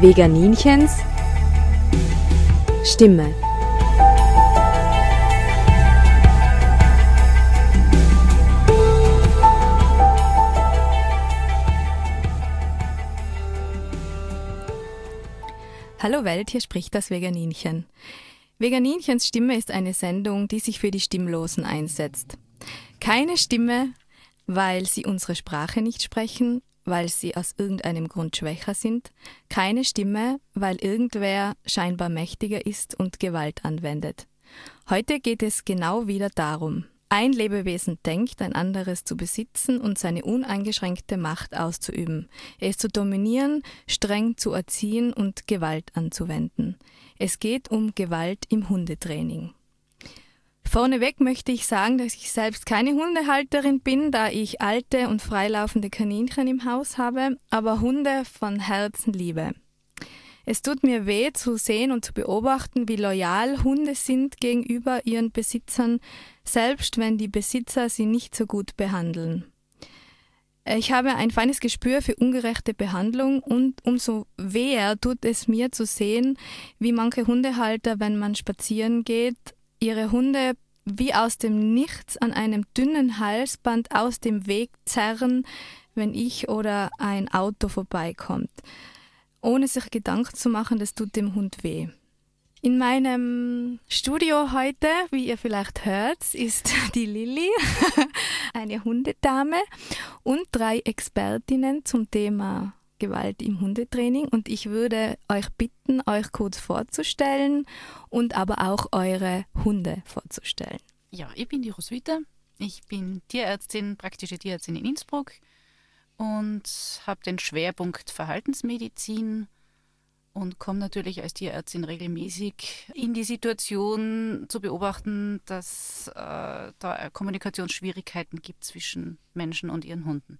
Veganinchens Stimme. Hallo Welt, hier spricht das Veganinchen. Veganinchens Stimme ist eine Sendung, die sich für die Stimmlosen einsetzt. Keine Stimme, weil sie unsere Sprache nicht sprechen, weil sie aus irgendeinem Grund schwächer sind, keine Stimme, weil irgendwer scheinbar mächtiger ist und Gewalt anwendet. Heute geht es genau wieder darum. Ein Lebewesen denkt, ein anderes zu besitzen und seine uneingeschränkte Macht auszuüben, es zu dominieren, streng zu erziehen und Gewalt anzuwenden. Es geht um Gewalt im Hundetraining. Vorneweg möchte ich sagen, dass ich selbst keine Hundehalterin bin, da ich alte und freilaufende Kaninchen im Haus habe, aber Hunde von Herzen liebe. Es tut mir weh zu sehen und zu beobachten, wie loyal Hunde sind gegenüber ihren Besitzern, selbst wenn die Besitzer sie nicht so gut behandeln. Ich habe ein feines Gespür für ungerechte Behandlung und umso weher tut es mir zu sehen, wie manche Hundehalter, wenn man spazieren geht, ihre Hunde wie aus dem Nichts an einem dünnen Halsband aus dem Weg zerren, wenn ich oder ein Auto vorbeikommt, ohne sich Gedanken zu machen, das tut dem Hund weh. In meinem Studio heute, wie ihr vielleicht hört, ist die Lilly, eine Hundedame und drei Expertinnen zum Thema Gewalt im Hundetraining und ich würde euch bitten, euch kurz vorzustellen und aber auch eure Hunde vorzustellen. Ja, ich bin die Roswitha. Ich bin Tierärztin, praktische Tierärztin in Innsbruck und habe den Schwerpunkt Verhaltensmedizin und komme natürlich als Tierärztin regelmäßig in die Situation zu beobachten, dass äh, da Kommunikationsschwierigkeiten gibt zwischen Menschen und ihren Hunden.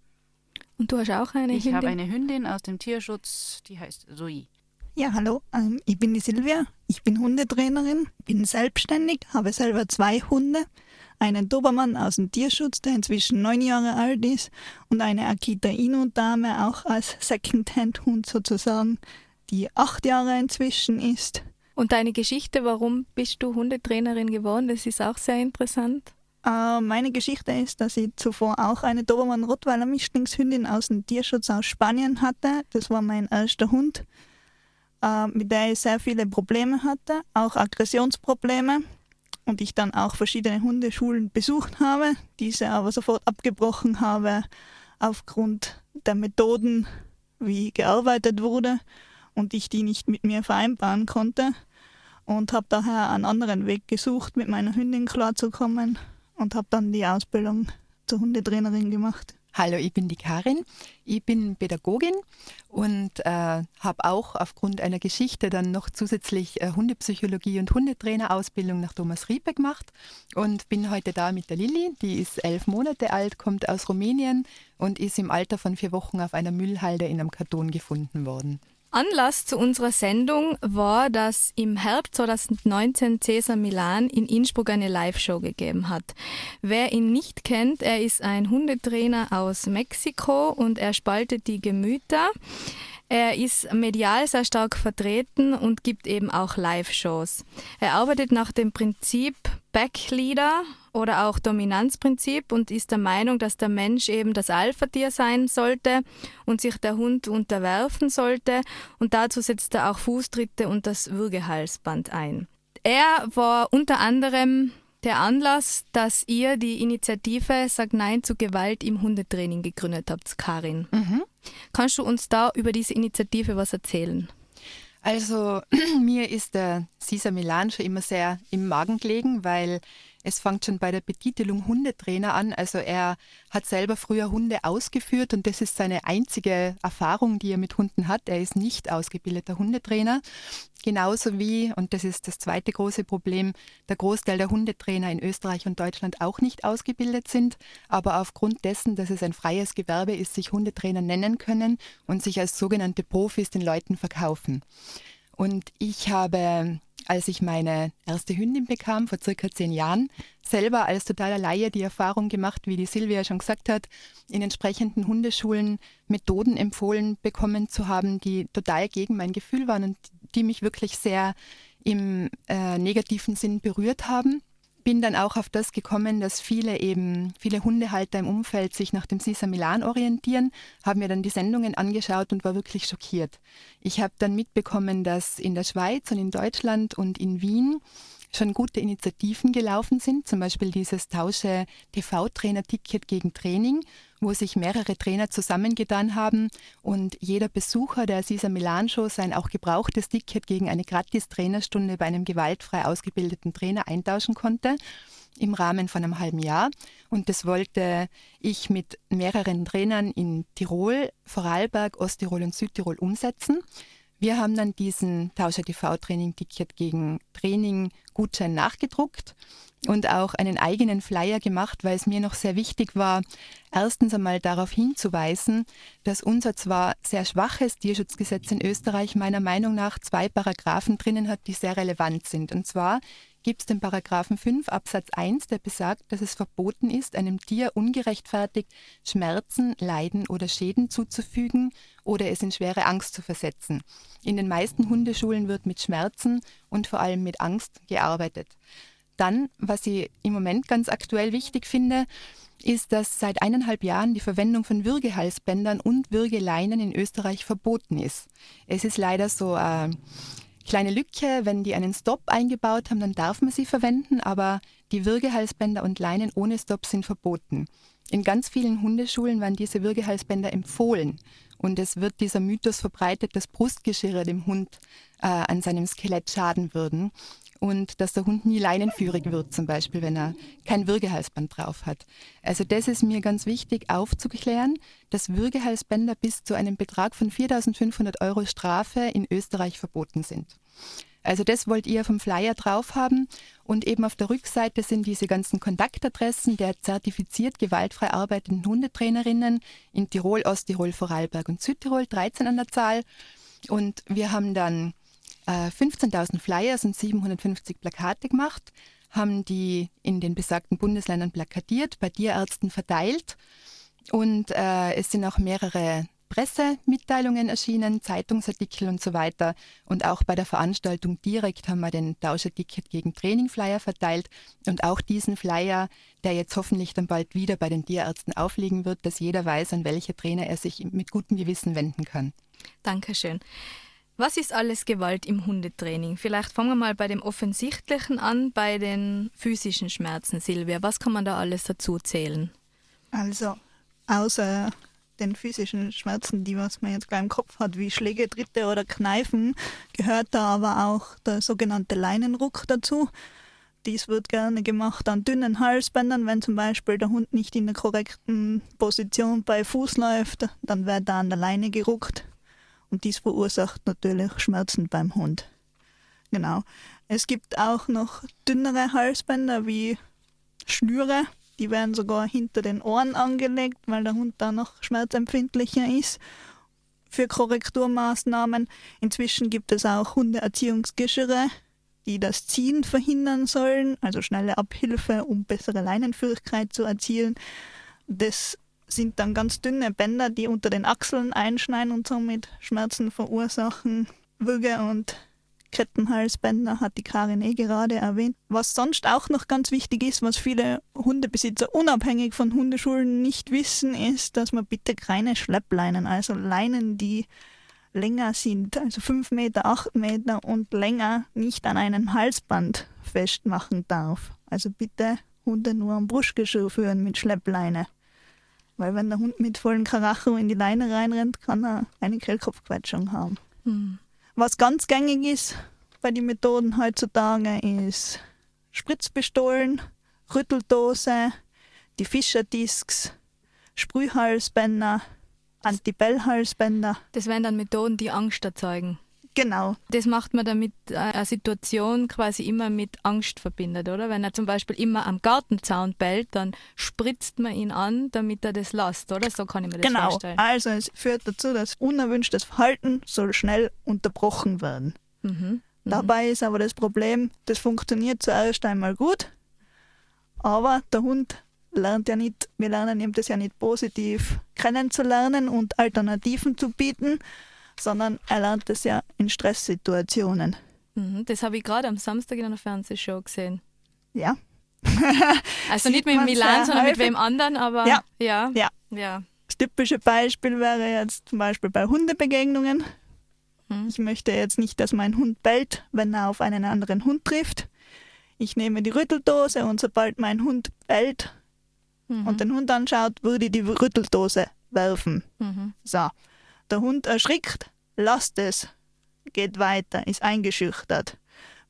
Und du hast auch eine ich Hündin? Ich habe eine Hündin aus dem Tierschutz, die heißt Zoe. Ja, hallo, ähm, ich bin die Silvia, ich bin Hundetrainerin, bin selbstständig, habe selber zwei Hunde, einen Dobermann aus dem Tierschutz, der inzwischen neun Jahre alt ist, und eine Akita Inu-Dame, auch als Second-Hand-Hund sozusagen, die acht Jahre inzwischen ist. Und deine Geschichte, warum bist du Hundetrainerin geworden, das ist auch sehr interessant. Äh, meine Geschichte ist, dass ich zuvor auch eine Dobermann-Rottweiler-Mischlingshündin aus dem Tierschutz aus Spanien hatte. Das war mein erster Hund, äh, mit der ich sehr viele Probleme hatte, auch Aggressionsprobleme. Und ich dann auch verschiedene Hundeschulen besucht habe, diese aber sofort abgebrochen habe aufgrund der Methoden, wie gearbeitet wurde und ich die nicht mit mir vereinbaren konnte und habe daher einen anderen Weg gesucht, mit meiner Hündin klarzukommen und habe dann die Ausbildung zur Hundetrainerin gemacht. Hallo, ich bin die Karin. Ich bin Pädagogin und äh, habe auch aufgrund einer Geschichte dann noch zusätzlich äh, Hundepsychologie und Hundetrainerausbildung nach Thomas Riepe gemacht und bin heute da mit der Lilly. Die ist elf Monate alt, kommt aus Rumänien und ist im Alter von vier Wochen auf einer Müllhalde in einem Karton gefunden worden. Anlass zu unserer Sendung war, dass im Herbst 2019 Cesar Milan in Innsbruck eine Live-Show gegeben hat. Wer ihn nicht kennt, er ist ein Hundetrainer aus Mexiko und er spaltet die Gemüter. Er ist medial sehr stark vertreten und gibt eben auch Live-Shows. Er arbeitet nach dem Prinzip Backleader oder auch Dominanzprinzip und ist der Meinung, dass der Mensch eben das Alpha-Tier sein sollte und sich der Hund unterwerfen sollte. Und dazu setzt er auch Fußtritte und das Würgehalsband ein. Er war unter anderem der Anlass, dass ihr die Initiative Sag Nein zu Gewalt im Hundetraining gegründet habt, Karin. Mhm. Kannst du uns da über diese Initiative was erzählen? Also mir ist der Cesar Milan schon immer sehr im Magen gelegen, weil es fängt schon bei der Betitelung Hundetrainer an. Also er hat selber früher Hunde ausgeführt und das ist seine einzige Erfahrung, die er mit Hunden hat. Er ist nicht ausgebildeter Hundetrainer. Genauso wie, und das ist das zweite große Problem, der Großteil der Hundetrainer in Österreich und Deutschland auch nicht ausgebildet sind, aber aufgrund dessen, dass es ein freies Gewerbe ist, sich Hundetrainer nennen können und sich als sogenannte Profis den Leuten verkaufen. Und ich habe als ich meine erste Hündin bekam, vor circa zehn Jahren, selber als totaler Laie die Erfahrung gemacht, wie die Silvia schon gesagt hat, in entsprechenden Hundeschulen Methoden empfohlen bekommen zu haben, die total gegen mein Gefühl waren und die mich wirklich sehr im äh, negativen Sinn berührt haben bin dann auch auf das gekommen, dass viele eben, viele Hundehalter im Umfeld sich nach dem Cesar Milan orientieren, habe mir dann die Sendungen angeschaut und war wirklich schockiert. Ich habe dann mitbekommen, dass in der Schweiz und in Deutschland und in Wien schon gute Initiativen gelaufen sind, zum Beispiel dieses Tausche TV-Trainer-Ticket gegen Training, wo sich mehrere Trainer zusammengetan haben und jeder Besucher der Sisa Milan Show sein auch gebrauchtes Ticket gegen eine Gratis-Trainerstunde bei einem gewaltfrei ausgebildeten Trainer eintauschen konnte im Rahmen von einem halben Jahr. Und das wollte ich mit mehreren Trainern in Tirol, Vorarlberg, Osttirol und Südtirol umsetzen. Wir haben dann diesen Tauscher TV-Training-Ticket gegen Training-Gutschein nachgedruckt und auch einen eigenen Flyer gemacht, weil es mir noch sehr wichtig war, erstens einmal darauf hinzuweisen, dass unser zwar sehr schwaches Tierschutzgesetz in Österreich meiner Meinung nach zwei Paragraphen drinnen hat, die sehr relevant sind. Und zwar gibt es den Paragraphen 5 Absatz 1, der besagt, dass es verboten ist, einem Tier ungerechtfertigt Schmerzen, Leiden oder Schäden zuzufügen oder es in schwere Angst zu versetzen. In den meisten Hundeschulen wird mit Schmerzen und vor allem mit Angst gearbeitet. Dann, was ich im Moment ganz aktuell wichtig finde, ist, dass seit eineinhalb Jahren die Verwendung von Würgehalsbändern und Würgeleinen in Österreich verboten ist. Es ist leider so äh, kleine Lücke, wenn die einen Stop eingebaut haben, dann darf man sie verwenden, aber die Würgehalsbänder und Leinen ohne Stop sind verboten. In ganz vielen Hundeschulen werden diese Würgehalsbänder empfohlen und es wird dieser Mythos verbreitet, dass Brustgeschirre dem Hund äh, an seinem Skelett schaden würden und dass der Hund nie leinenführig wird, zum Beispiel, wenn er kein Würgehalsband drauf hat. Also das ist mir ganz wichtig aufzuklären, dass Würgehalsbänder bis zu einem Betrag von 4.500 Euro Strafe in Österreich verboten sind. Also das wollt ihr vom Flyer drauf haben und eben auf der Rückseite sind diese ganzen Kontaktadressen der zertifiziert gewaltfrei arbeitenden Hundetrainerinnen in Tirol, Osttirol, Vorarlberg und Südtirol, 13 an der Zahl. Und wir haben dann 15.000 äh, Flyers und 750 Plakate gemacht, haben die in den besagten Bundesländern plakatiert, bei Tierärzten verteilt und äh, es sind auch mehrere Pressemitteilungen erschienen, Zeitungsartikel und so weiter. Und auch bei der Veranstaltung direkt haben wir den Tauscherticket gegen Trainingflyer verteilt und auch diesen Flyer, der jetzt hoffentlich dann bald wieder bei den Tierärzten aufliegen wird, dass jeder weiß, an welche Trainer er sich mit gutem Gewissen wenden kann. Dankeschön. Was ist alles Gewalt im Hundetraining? Vielleicht fangen wir mal bei dem Offensichtlichen an, bei den physischen Schmerzen, Silvia. Was kann man da alles dazu zählen? Also, außer den physischen Schmerzen, die was man jetzt gleich im Kopf hat, wie Schläge, Tritte oder Kneifen, gehört da aber auch der sogenannte Leinenruck dazu. Dies wird gerne gemacht an dünnen Halsbändern, wenn zum Beispiel der Hund nicht in der korrekten Position bei Fuß läuft, dann wird da an der Leine geruckt und dies verursacht natürlich Schmerzen beim Hund. Genau. Es gibt auch noch dünnere Halsbänder wie Schnüre, die werden sogar hinter den Ohren angelegt, weil der Hund da noch schmerzempfindlicher ist. Für Korrekturmaßnahmen. Inzwischen gibt es auch Hundeerziehungsgeschirre, die das Ziehen verhindern sollen, also schnelle Abhilfe, um bessere Leinenführigkeit zu erzielen. Das sind dann ganz dünne Bänder, die unter den Achseln einschneiden und somit Schmerzen verursachen. Würge- und Kettenhalsbänder hat die Karin eh gerade erwähnt. Was sonst auch noch ganz wichtig ist, was viele Hundebesitzer unabhängig von Hundeschulen nicht wissen, ist, dass man bitte keine Schleppleinen, also Leinen, die länger sind, also 5 Meter, 8 Meter und länger, nicht an einem Halsband festmachen darf. Also bitte Hunde nur am Brustgeschirr führen mit Schleppleine. Weil wenn der Hund mit vollem Karacho in die Leine reinrennt, kann er eine Kehlkopfquetschung haben. Hm. Was ganz gängig ist bei den Methoden heutzutage ist Spritzpistolen, Rütteldose, die Fischerdisks, Sprühhalsbänder, Antibellhalsbänder. Das wären dann Methoden, die Angst erzeugen. Genau. Das macht man damit äh, eine Situation quasi immer mit Angst verbindet, oder? Wenn er zum Beispiel immer am Gartenzaun bellt, dann spritzt man ihn an, damit er das lässt, oder? So kann ich mir das genau. vorstellen. Genau. Also es führt dazu, dass unerwünschtes Verhalten soll schnell unterbrochen werden. Mhm. Mhm. Dabei ist aber das Problem, das funktioniert zuerst einmal gut, aber der Hund lernt ja nicht, wir lernen ihm das ja nicht positiv kennenzulernen und Alternativen zu bieten, sondern er lernt das ja in Stresssituationen. Mhm, das habe ich gerade am Samstag in einer Fernsehshow gesehen. Ja. also nicht mit Milan, sondern häufig. mit wem anderen, aber ja. ja. ja. ja. Das typische Beispiel wäre jetzt zum Beispiel bei Hundebegegnungen. Mhm. Ich möchte jetzt nicht, dass mein Hund bellt, wenn er auf einen anderen Hund trifft. Ich nehme die Rütteldose und sobald mein Hund bellt mhm. und den Hund anschaut, würde ich die Rütteldose werfen. Mhm. So. Der Hund erschrickt, lasst es, geht weiter, ist eingeschüchtert.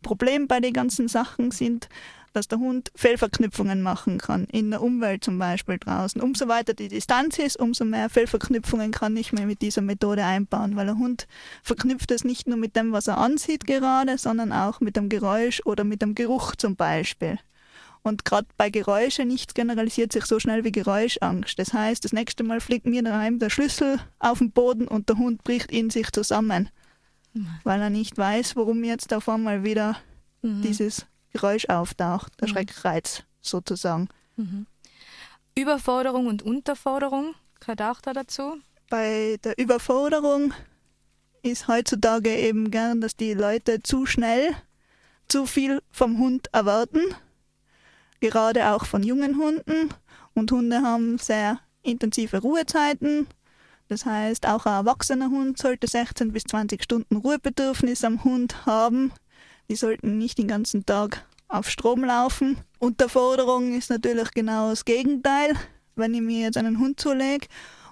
Problem bei den ganzen Sachen sind, dass der Hund Fehlverknüpfungen machen kann, in der Umwelt zum Beispiel draußen. Umso weiter die Distanz ist, umso mehr Fehlverknüpfungen kann ich mir mit dieser Methode einbauen, weil der Hund verknüpft es nicht nur mit dem, was er ansieht gerade, sondern auch mit dem Geräusch oder mit dem Geruch zum Beispiel. Und gerade bei Geräuschen nichts generalisiert sich so schnell wie Geräuschangst. Das heißt, das nächste Mal fliegt mir daheim der Schlüssel auf den Boden und der Hund bricht in sich zusammen, mhm. weil er nicht weiß, warum jetzt auf einmal wieder mhm. dieses Geräusch auftaucht, der mhm. Schreckreiz sozusagen. Mhm. Überforderung und Unterforderung gehört auch da dazu? Bei der Überforderung ist heutzutage eben gern, dass die Leute zu schnell zu viel vom Hund erwarten, gerade auch von jungen Hunden. Und Hunde haben sehr intensive Ruhezeiten. Das heißt, auch ein erwachsener Hund sollte 16 bis 20 Stunden Ruhebedürfnis am Hund haben. Die sollten nicht den ganzen Tag auf Strom laufen. Unterforderung ist natürlich genau das Gegenteil. Wenn ich mir jetzt einen Hund zulege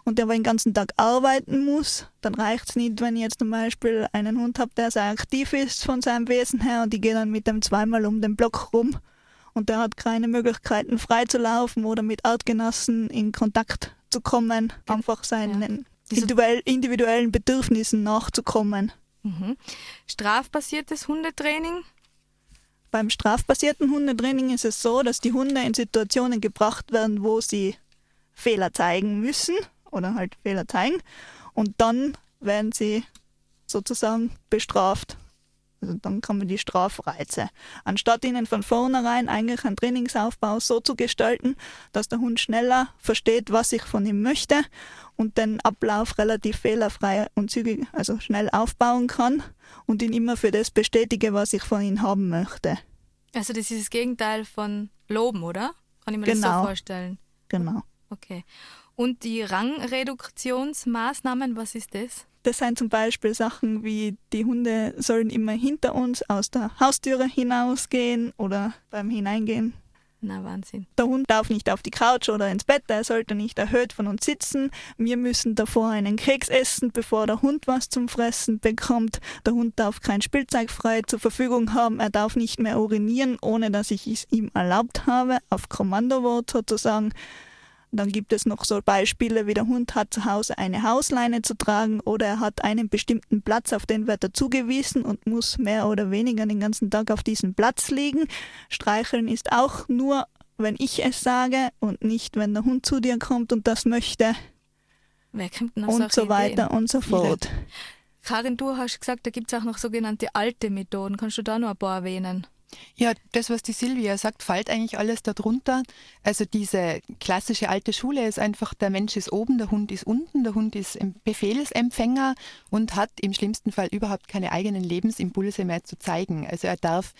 und der aber den ganzen Tag arbeiten muss, dann reicht es nicht, wenn ich jetzt zum Beispiel einen Hund habe, der sehr aktiv ist von seinem Wesen her und ich gehe dann mit dem zweimal um den Block rum und der hat keine Möglichkeiten frei zu laufen oder mit Artgenossen in Kontakt zu kommen, einfach seinen ja. individuellen Bedürfnissen nachzukommen. Mhm. Strafbasiertes Hundetraining? Beim strafbasierten Hundetraining ist es so, dass die Hunde in Situationen gebracht werden, wo sie Fehler zeigen müssen oder halt Fehler zeigen und dann werden sie sozusagen bestraft. Also dann kommen die Strafreize. Anstatt ihnen von vornherein eigentlich einen Trainingsaufbau so zu gestalten, dass der Hund schneller versteht, was ich von ihm möchte und den Ablauf relativ fehlerfrei und zügig, also schnell aufbauen kann und ihn immer für das bestätige, was ich von ihm haben möchte. Also das ist das Gegenteil von Loben, oder? Kann ich mir genau. das so genau. vorstellen? Genau. Okay. Und die Rangreduktionsmaßnahmen, was ist das? Das sind zum Beispiel Sachen wie die Hunde sollen immer hinter uns aus der Haustüre hinausgehen oder beim Hineingehen na, Wahnsinn. Der Hund darf nicht auf die Couch oder ins Bett, er sollte nicht erhöht von uns sitzen. Wir müssen davor einen Keks essen, bevor der Hund was zum Fressen bekommt. Der Hund darf kein Spielzeug frei zur Verfügung haben, er darf nicht mehr urinieren, ohne dass ich es ihm erlaubt habe, auf Kommandowort sozusagen. Dann gibt es noch so Beispiele, wie der Hund hat zu Hause eine Hausleine zu tragen oder er hat einen bestimmten Platz, auf den wird er zugewiesen und muss mehr oder weniger den ganzen Tag auf diesem Platz liegen. Streicheln ist auch nur, wenn ich es sage und nicht, wenn der Hund zu dir kommt und das möchte. Wer kommt denn und so weiter Ideen? und so fort. Karin, du hast gesagt, da gibt es auch noch sogenannte alte Methoden. Kannst du da noch ein paar erwähnen? Ja, das, was die Silvia sagt, fällt eigentlich alles darunter. Also diese klassische alte Schule ist einfach, der Mensch ist oben, der Hund ist unten, der Hund ist Befehlsempfänger und hat im schlimmsten Fall überhaupt keine eigenen Lebensimpulse mehr zu zeigen. Also er darf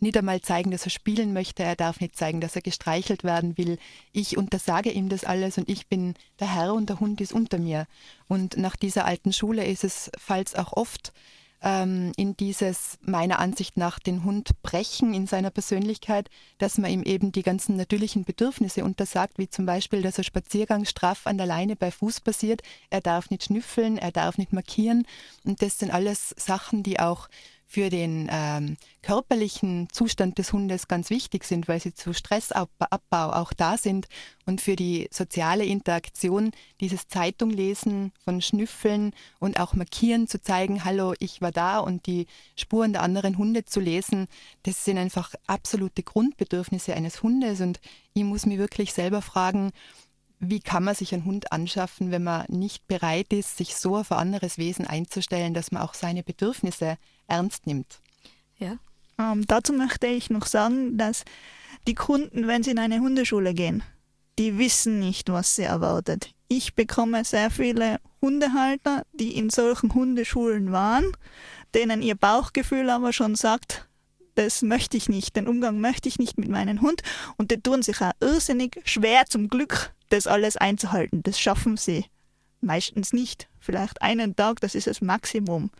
nicht einmal zeigen, dass er spielen möchte, er darf nicht zeigen, dass er gestreichelt werden will. Ich untersage ihm das alles und ich bin der Herr und der Hund ist unter mir. Und nach dieser alten Schule ist es, falls auch oft, ähm, in dieses meiner Ansicht nach den Hund brechen in seiner Persönlichkeit, dass man ihm eben die ganzen natürlichen Bedürfnisse untersagt, wie zum Beispiel, dass er Spaziergang straff an der Leine bei Fuß passiert. Er darf nicht schnüffeln, er darf nicht markieren. Und das sind alles Sachen, die auch für den ähm, körperlichen Zustand des Hundes ganz wichtig sind, weil sie zu Stressabbau auch da sind. Und für die soziale Interaktion dieses Zeitunglesen von Schnüffeln und auch Markieren zu zeigen, hallo, ich war da und die Spuren der anderen Hunde zu lesen, das sind einfach absolute Grundbedürfnisse eines Hundes. Und ich muss mich wirklich selber fragen, wie kann man sich einen Hund anschaffen, wenn man nicht bereit ist, sich so auf ein anderes Wesen einzustellen, dass man auch seine Bedürfnisse ernst nimmt? Ja. Ähm, dazu möchte ich noch sagen, dass die Kunden, wenn sie in eine Hundeschule gehen, die wissen nicht, was sie erwartet. Ich bekomme sehr viele Hundehalter, die in solchen Hundeschulen waren, denen ihr Bauchgefühl aber schon sagt, das möchte ich nicht, den Umgang möchte ich nicht mit meinem Hund. Und die tun sich auch irrsinnig schwer zum Glück, das alles einzuhalten. Das schaffen sie meistens nicht. Vielleicht einen Tag, das ist das Maximum.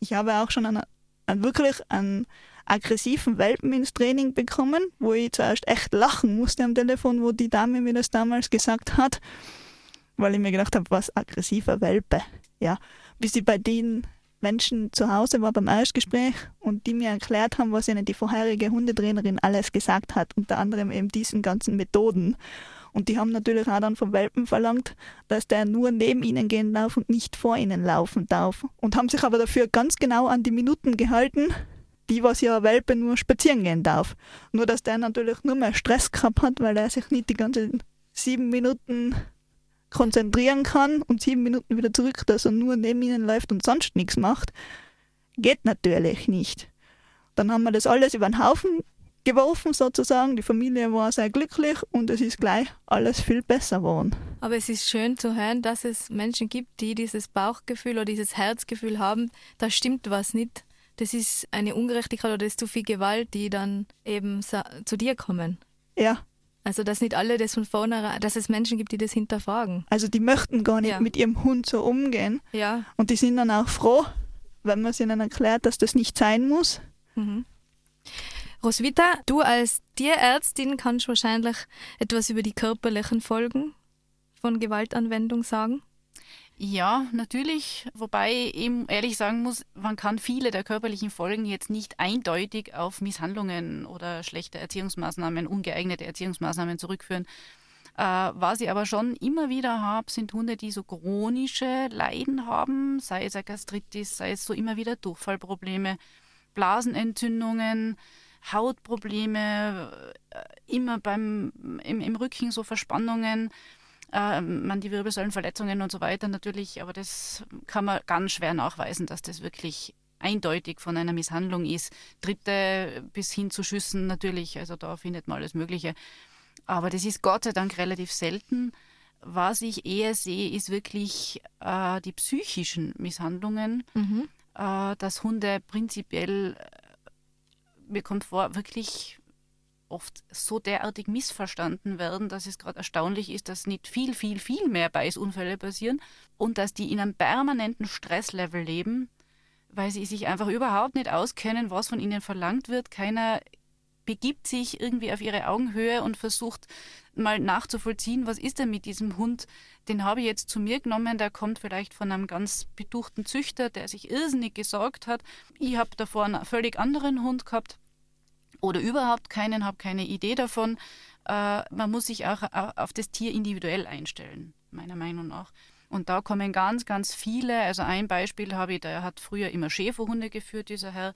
Ich habe auch schon einen, einen wirklich einen aggressiven Welpen ins Training bekommen, wo ich zuerst echt lachen musste am Telefon, wo die Dame mir das damals gesagt hat, weil ich mir gedacht habe, was aggressiver Welpe. Ja, bis ich bei den Menschen zu Hause war beim Erstgespräch und die mir erklärt haben, was ihnen die vorherige Hundetrainerin alles gesagt hat, unter anderem eben diesen ganzen Methoden. Und die haben natürlich auch dann vom Welpen verlangt, dass der nur neben ihnen gehen darf und nicht vor ihnen laufen darf. Und haben sich aber dafür ganz genau an die Minuten gehalten, die was ja Welpe nur spazieren gehen darf. Nur dass der natürlich nur mehr Stress gehabt hat, weil er sich nicht die ganzen sieben Minuten konzentrieren kann und sieben Minuten wieder zurück, dass er nur neben ihnen läuft und sonst nichts macht, geht natürlich nicht. Dann haben wir das alles über den Haufen geworfen sozusagen. Die Familie war sehr glücklich und es ist gleich alles viel besser geworden. Aber es ist schön zu hören, dass es Menschen gibt, die dieses Bauchgefühl oder dieses Herzgefühl haben, da stimmt was nicht. Das ist eine Ungerechtigkeit oder das ist zu viel Gewalt, die dann eben zu dir kommen. Ja, also, dass nicht alle das von vornherein, dass es Menschen gibt, die das hinterfragen. Also, die möchten gar nicht ja. mit ihrem Hund so umgehen. Ja. Und die sind dann auch froh, wenn man es ihnen erklärt, dass das nicht sein muss. Mhm. Roswitha, du als Tierärztin kannst wahrscheinlich etwas über die körperlichen Folgen von Gewaltanwendung sagen. Ja, natürlich. Wobei ich eben ehrlich sagen muss, man kann viele der körperlichen Folgen jetzt nicht eindeutig auf Misshandlungen oder schlechte Erziehungsmaßnahmen, ungeeignete Erziehungsmaßnahmen zurückführen. Äh, was ich aber schon immer wieder habe, sind Hunde, die so chronische Leiden haben, sei es eine Gastritis, sei es so immer wieder Durchfallprobleme, Blasenentzündungen, Hautprobleme, äh, immer beim, im, im Rücken so Verspannungen äh, man die Wirbelsäulenverletzungen und so weiter natürlich, aber das kann man ganz schwer nachweisen, dass das wirklich eindeutig von einer Misshandlung ist. Dritte bis hin zu Schüssen natürlich, also da findet man alles Mögliche. Aber das ist Gott sei Dank relativ selten. Was ich eher sehe, ist wirklich äh, die psychischen Misshandlungen, mhm. äh, dass Hunde prinzipiell, mir kommt vor, wirklich oft so derartig missverstanden werden, dass es gerade erstaunlich ist, dass nicht viel, viel, viel mehr Beißunfälle passieren und dass die in einem permanenten Stresslevel leben, weil sie sich einfach überhaupt nicht auskennen, was von ihnen verlangt wird. Keiner begibt sich irgendwie auf ihre Augenhöhe und versucht mal nachzuvollziehen, was ist denn mit diesem Hund? Den habe ich jetzt zu mir genommen, der kommt vielleicht von einem ganz betuchten Züchter, der sich irrsinnig gesorgt hat. Ich habe davor einen völlig anderen Hund gehabt oder überhaupt keinen, habe keine Idee davon. Äh, man muss sich auch auf das Tier individuell einstellen, meiner Meinung nach. Und da kommen ganz, ganz viele. Also ein Beispiel habe ich, der hat früher immer Schäferhunde geführt, dieser Herr,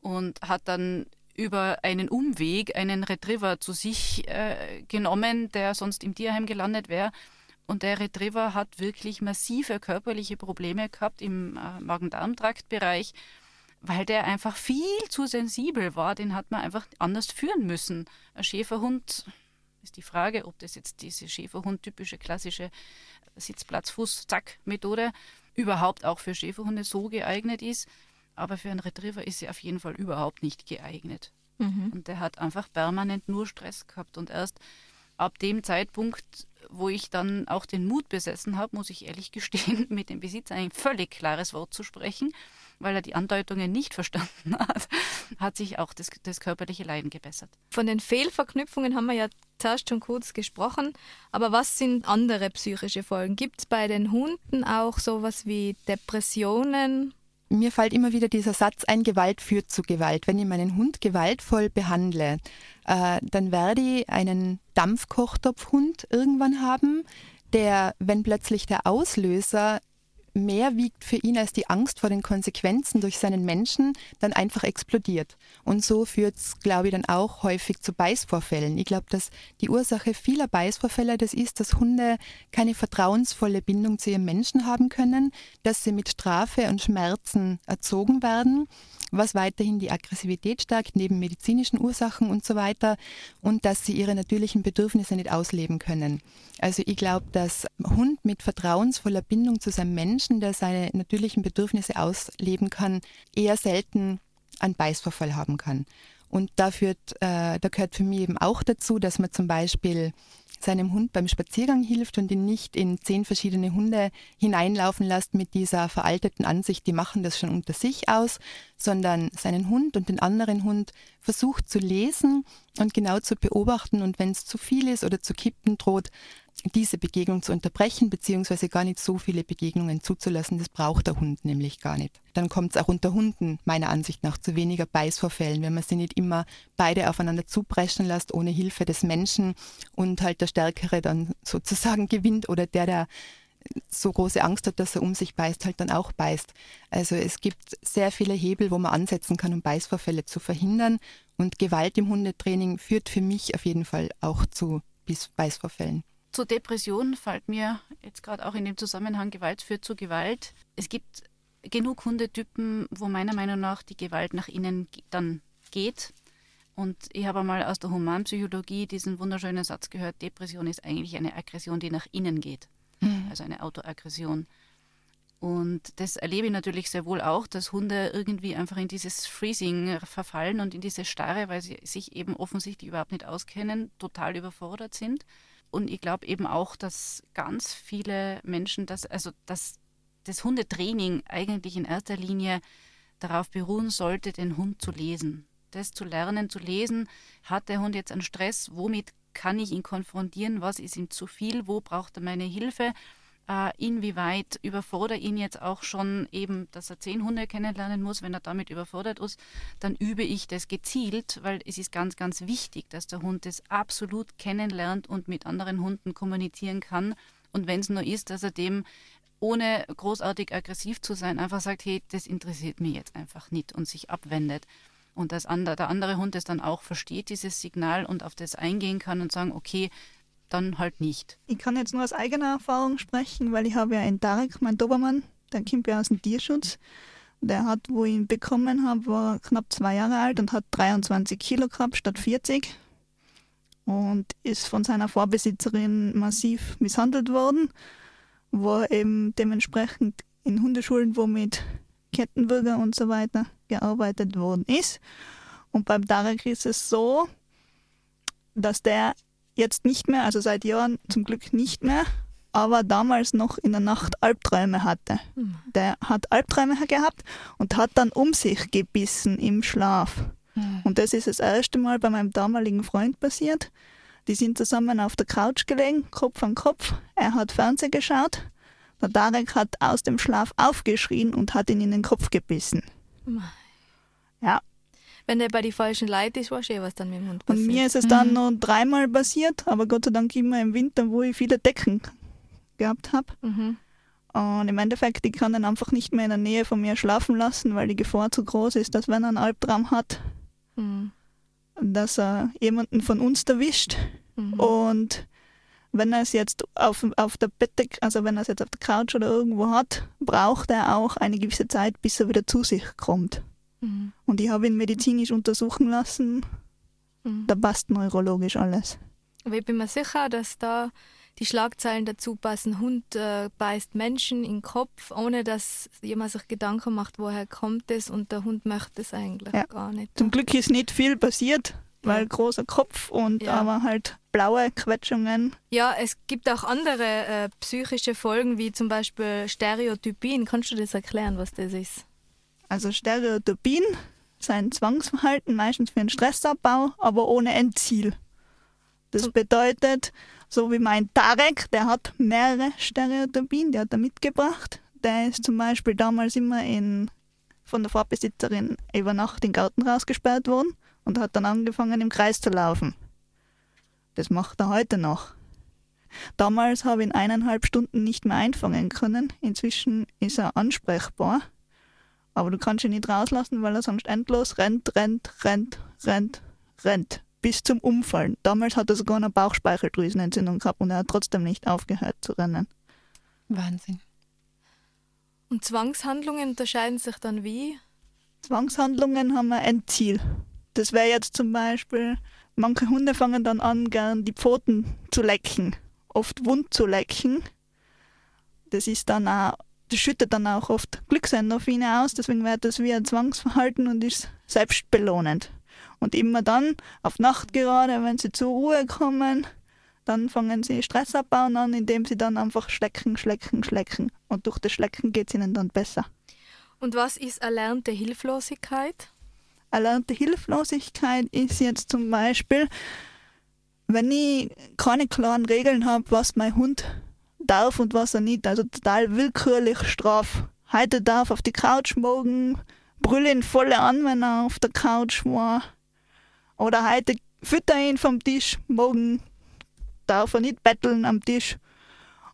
und hat dann über einen Umweg einen Retriever zu sich äh, genommen, der sonst im Tierheim gelandet wäre. Und der Retriever hat wirklich massive körperliche Probleme gehabt im äh, Magen-Darm-Trakt-Bereich weil der einfach viel zu sensibel war. Den hat man einfach anders führen müssen. Ein Schäferhund ist die Frage, ob das jetzt diese Schäferhund-typische klassische Sitzplatz-Fuß-Zack-Methode überhaupt auch für Schäferhunde so geeignet ist. Aber für einen Retriever ist sie auf jeden Fall überhaupt nicht geeignet. Mhm. Und der hat einfach permanent nur Stress gehabt. Und erst ab dem Zeitpunkt, wo ich dann auch den Mut besessen habe, muss ich ehrlich gestehen, mit dem Besitzer ein völlig klares Wort zu sprechen weil er die Andeutungen nicht verstanden hat, hat sich auch das, das körperliche Leiden gebessert. Von den Fehlverknüpfungen haben wir ja zuerst schon kurz gesprochen, aber was sind andere psychische Folgen? Gibt es bei den Hunden auch sowas wie Depressionen? Mir fällt immer wieder dieser Satz ein, Gewalt führt zu Gewalt. Wenn ich meinen Hund gewaltvoll behandle, äh, dann werde ich einen Dampfkochtopfhund irgendwann haben, der, wenn plötzlich der Auslöser mehr wiegt für ihn als die Angst vor den Konsequenzen durch seinen Menschen, dann einfach explodiert. Und so führt es, glaube ich, dann auch häufig zu Beißvorfällen. Ich glaube, dass die Ursache vieler Beißvorfälle das ist, dass Hunde keine vertrauensvolle Bindung zu ihrem Menschen haben können, dass sie mit Strafe und Schmerzen erzogen werden was weiterhin die Aggressivität stärkt, neben medizinischen Ursachen und so weiter, und dass sie ihre natürlichen Bedürfnisse nicht ausleben können. Also ich glaube, dass Hund mit vertrauensvoller Bindung zu seinem Menschen, der seine natürlichen Bedürfnisse ausleben kann, eher selten einen Beißverfall haben kann. Und da, führt, äh, da gehört für mich eben auch dazu, dass man zum Beispiel seinem Hund beim Spaziergang hilft und ihn nicht in zehn verschiedene Hunde hineinlaufen lässt mit dieser veralteten Ansicht, die machen das schon unter sich aus, sondern seinen Hund und den anderen Hund versucht zu lesen und genau zu beobachten. Und wenn es zu viel ist oder zu kippen droht, diese Begegnung zu unterbrechen, beziehungsweise gar nicht so viele Begegnungen zuzulassen. Das braucht der Hund nämlich gar nicht. Dann kommt es auch unter Hunden meiner Ansicht nach zu weniger Beißvorfällen, wenn man sie nicht immer beide aufeinander zupreschen lässt, ohne Hilfe des Menschen und halt der Stärkere dann sozusagen gewinnt oder der, der so große Angst hat, dass er um sich beißt, halt dann auch beißt. Also es gibt sehr viele Hebel, wo man ansetzen kann, um Beißvorfälle zu verhindern. Und Gewalt im Hundetraining führt für mich auf jeden Fall auch zu Beißvorfällen. Zur Depression fällt mir jetzt gerade auch in dem Zusammenhang Gewalt führt zu Gewalt. Es gibt genug Hundetypen, wo meiner Meinung nach die Gewalt nach innen dann geht. Und ich habe einmal aus der Humanpsychologie diesen wunderschönen Satz gehört, Depression ist eigentlich eine Aggression, die nach innen geht. Mhm. Also eine Autoaggression. Und das erlebe ich natürlich sehr wohl auch, dass Hunde irgendwie einfach in dieses Freezing verfallen und in diese Starre, weil sie sich eben offensichtlich überhaupt nicht auskennen, total überfordert sind. Und ich glaube eben auch, dass ganz viele Menschen das, also dass das Hundetraining eigentlich in erster Linie darauf beruhen sollte, den Hund zu lesen. Das zu lernen, zu lesen, hat der Hund jetzt einen Stress, womit kann ich ihn konfrontieren, was ist ihm zu viel, wo braucht er meine Hilfe äh, inwieweit überfordert ihn jetzt auch schon eben, dass er zehn Hunde kennenlernen muss, wenn er damit überfordert ist, dann übe ich das gezielt, weil es ist ganz, ganz wichtig, dass der Hund das absolut kennenlernt und mit anderen Hunden kommunizieren kann. Und wenn es nur ist, dass er dem ohne großartig aggressiv zu sein, einfach sagt, hey, das interessiert mich jetzt einfach nicht und sich abwendet. Und dass der andere Hund es dann auch versteht, dieses Signal und auf das eingehen kann und sagen, okay, dann halt nicht. Ich kann jetzt nur aus eigener Erfahrung sprechen, weil ich habe ja einen Tarek, mein Dobermann, der kommt ja aus dem Tierschutz. Der hat, wo ich ihn bekommen habe, war knapp zwei Jahre alt und hat 23 Kilo gehabt statt 40 und ist von seiner Vorbesitzerin massiv misshandelt worden, war eben dementsprechend in Hundeschulen, wo mit Kettenbürger und so weiter gearbeitet worden ist. Und beim Tarek ist es so, dass der jetzt nicht mehr, also seit Jahren zum Glück nicht mehr, aber damals noch in der Nacht Albträume hatte. Mhm. Der hat Albträume gehabt und hat dann um sich gebissen im Schlaf. Mhm. Und das ist das erste Mal bei meinem damaligen Freund passiert. Die sind zusammen auf der Couch gelegen, Kopf an Kopf. Er hat Fernsehen geschaut. Der Darek hat aus dem Schlaf aufgeschrien und hat ihn in den Kopf gebissen. Mhm. Ja, wenn der bei die falschen Leuten ist, weißt du eh, was dann mit dem Hund passiert. Und mir ist es dann mhm. noch dreimal passiert, aber Gott sei Dank immer im Winter, wo ich viele Decken gehabt habe. Mhm. Und im Endeffekt, ich kann ihn einfach nicht mehr in der Nähe von mir schlafen lassen, weil die Gefahr zu groß ist, dass wenn er einen Albtraum hat, mhm. dass er jemanden von uns erwischt. Mhm. Und wenn er es jetzt auf, auf der Bettdecke, also wenn er es jetzt auf der Couch oder irgendwo hat, braucht er auch eine gewisse Zeit, bis er wieder zu sich kommt. Mhm. Und ich habe ihn medizinisch untersuchen lassen. Mhm. Da passt neurologisch alles. Aber ich bin mir sicher, dass da die Schlagzeilen dazu passen, Hund äh, beißt Menschen in den Kopf, ohne dass jemand sich Gedanken macht, woher kommt es und der Hund möchte es eigentlich ja. gar nicht. Zum Glück ist nicht viel passiert, weil ja. großer Kopf und ja. aber halt blaue Quetschungen. Ja, es gibt auch andere äh, psychische Folgen, wie zum Beispiel Stereotypien. Kannst du das erklären, was das ist? Also Stereotypien sind Zwangsverhalten, meistens für den Stressabbau, aber ohne Endziel. Das bedeutet, so wie mein Tarek, der hat mehrere Stereotypien, die hat er mitgebracht. Der ist zum Beispiel damals immer in, von der Vorbesitzerin über Nacht in den Garten rausgesperrt worden und hat dann angefangen im Kreis zu laufen. Das macht er heute noch. Damals habe ich ihn eineinhalb Stunden nicht mehr einfangen können. Inzwischen ist er ansprechbar aber du kannst ihn nicht rauslassen, weil er sonst endlos rennt, rennt, rennt, rennt, rennt. Bis zum Umfallen. Damals hat er sogar eine Bauchspeicheldrüsenentzündung gehabt und er hat trotzdem nicht aufgehört zu rennen. Wahnsinn. Und Zwangshandlungen unterscheiden sich dann wie? Zwangshandlungen haben ein Ziel. Das wäre jetzt zum Beispiel, manche Hunde fangen dann an, gern die Pfoten zu lecken, oft wund zu lecken. Das ist dann auch, das schüttet dann auch oft Glücksendorphine aus, deswegen wird das wie ein Zwangsverhalten und ist selbstbelohnend. Und immer dann, auf Nacht gerade, wenn sie zur Ruhe kommen, dann fangen sie Stress abbauen an, indem sie dann einfach schlecken, schlecken, schlecken. Und durch das Schlecken geht es ihnen dann besser. Und was ist erlernte Hilflosigkeit? Erlernte Hilflosigkeit ist jetzt zum Beispiel, wenn ich keine klaren Regeln habe, was mein Hund darf und was er nicht, also total willkürlich straf. Heute darf auf die Couch morgen, brülle ihn voll an, wenn er auf der Couch war. Oder heute fütter ihn vom Tisch, morgen darf er nicht betteln am Tisch.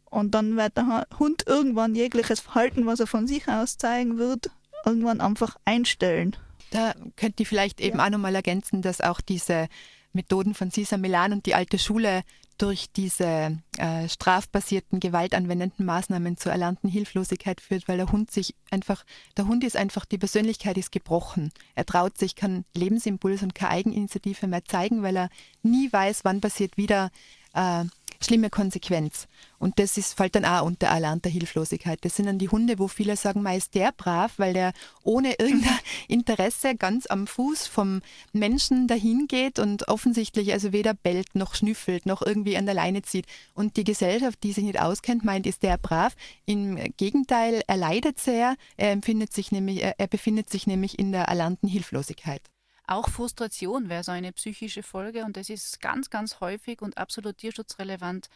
Und dann wird der Hund irgendwann jegliches Verhalten, was er von sich aus zeigen wird, irgendwann einfach einstellen. Da könnte ich vielleicht eben ja. auch nochmal ergänzen, dass auch diese Methoden von Cesar Milan und die alte Schule durch diese äh, strafbasierten, gewaltanwendenden Maßnahmen zur erlernten Hilflosigkeit führt, weil der Hund sich einfach, der Hund ist einfach, die Persönlichkeit ist gebrochen. Er traut sich, kann Lebensimpuls und keine Eigeninitiative mehr zeigen, weil er nie weiß, wann passiert wieder äh, schlimme Konsequenz. Und das ist, fällt dann auch unter erlernter Hilflosigkeit. Das sind dann die Hunde, wo viele sagen, meist der brav, weil der ohne irgendein Interesse ganz am Fuß vom Menschen dahin geht und offensichtlich also weder bellt noch schnüffelt noch irgendwie an der Leine zieht. Und die Gesellschaft, die sich nicht auskennt, meint, ist der brav. Im Gegenteil, er leidet sehr, er empfindet sich nämlich, er befindet sich nämlich in der erlernten Hilflosigkeit. Auch Frustration wäre so eine psychische Folge und das ist ganz, ganz häufig und absolut tierschutzrelevant.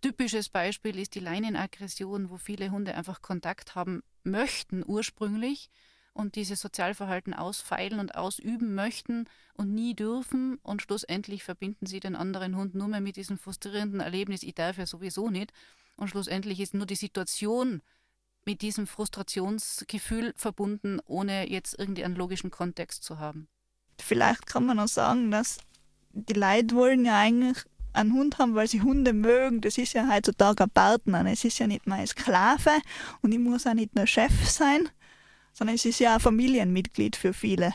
Typisches Beispiel ist die Leinenaggression, wo viele Hunde einfach Kontakt haben möchten ursprünglich und dieses Sozialverhalten ausfeilen und ausüben möchten und nie dürfen und schlussendlich verbinden sie den anderen Hund nur mehr mit diesem frustrierenden Erlebnis, ich darf ja sowieso nicht und schlussendlich ist nur die Situation mit diesem Frustrationsgefühl verbunden, ohne jetzt irgendwie einen logischen Kontext zu haben vielleicht kann man auch sagen, dass die Leute wollen ja eigentlich einen Hund haben, weil sie Hunde mögen. Das ist ja heutzutage ein Partner. Es ist ja nicht mein Sklave und ich muss auch nicht nur Chef sein, sondern es ist ja ein Familienmitglied für viele.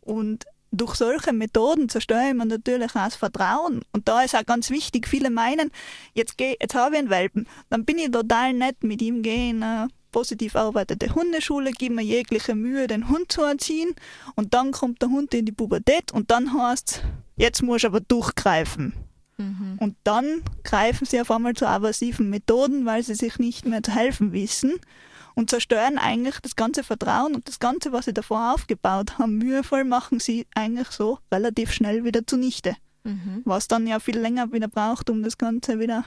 Und durch solche Methoden zerstören man natürlich auch das Vertrauen. Und da ist auch ganz wichtig, viele meinen, jetzt, geh, jetzt habe ich einen Welpen, dann bin ich total nett mit ihm, gehen, positiv arbeitende Hundeschule, geben mir jegliche Mühe, den Hund zu erziehen und dann kommt der Hund in die Pubertät und dann heißt jetzt muss ich aber durchgreifen. Mhm. Und dann greifen sie auf einmal zu aversiven Methoden, weil sie sich nicht mehr zu helfen wissen und zerstören eigentlich das ganze Vertrauen und das Ganze, was sie davor aufgebaut haben, mühevoll machen sie eigentlich so relativ schnell wieder zunichte. Mhm. Was dann ja viel länger wieder braucht, um das Ganze wieder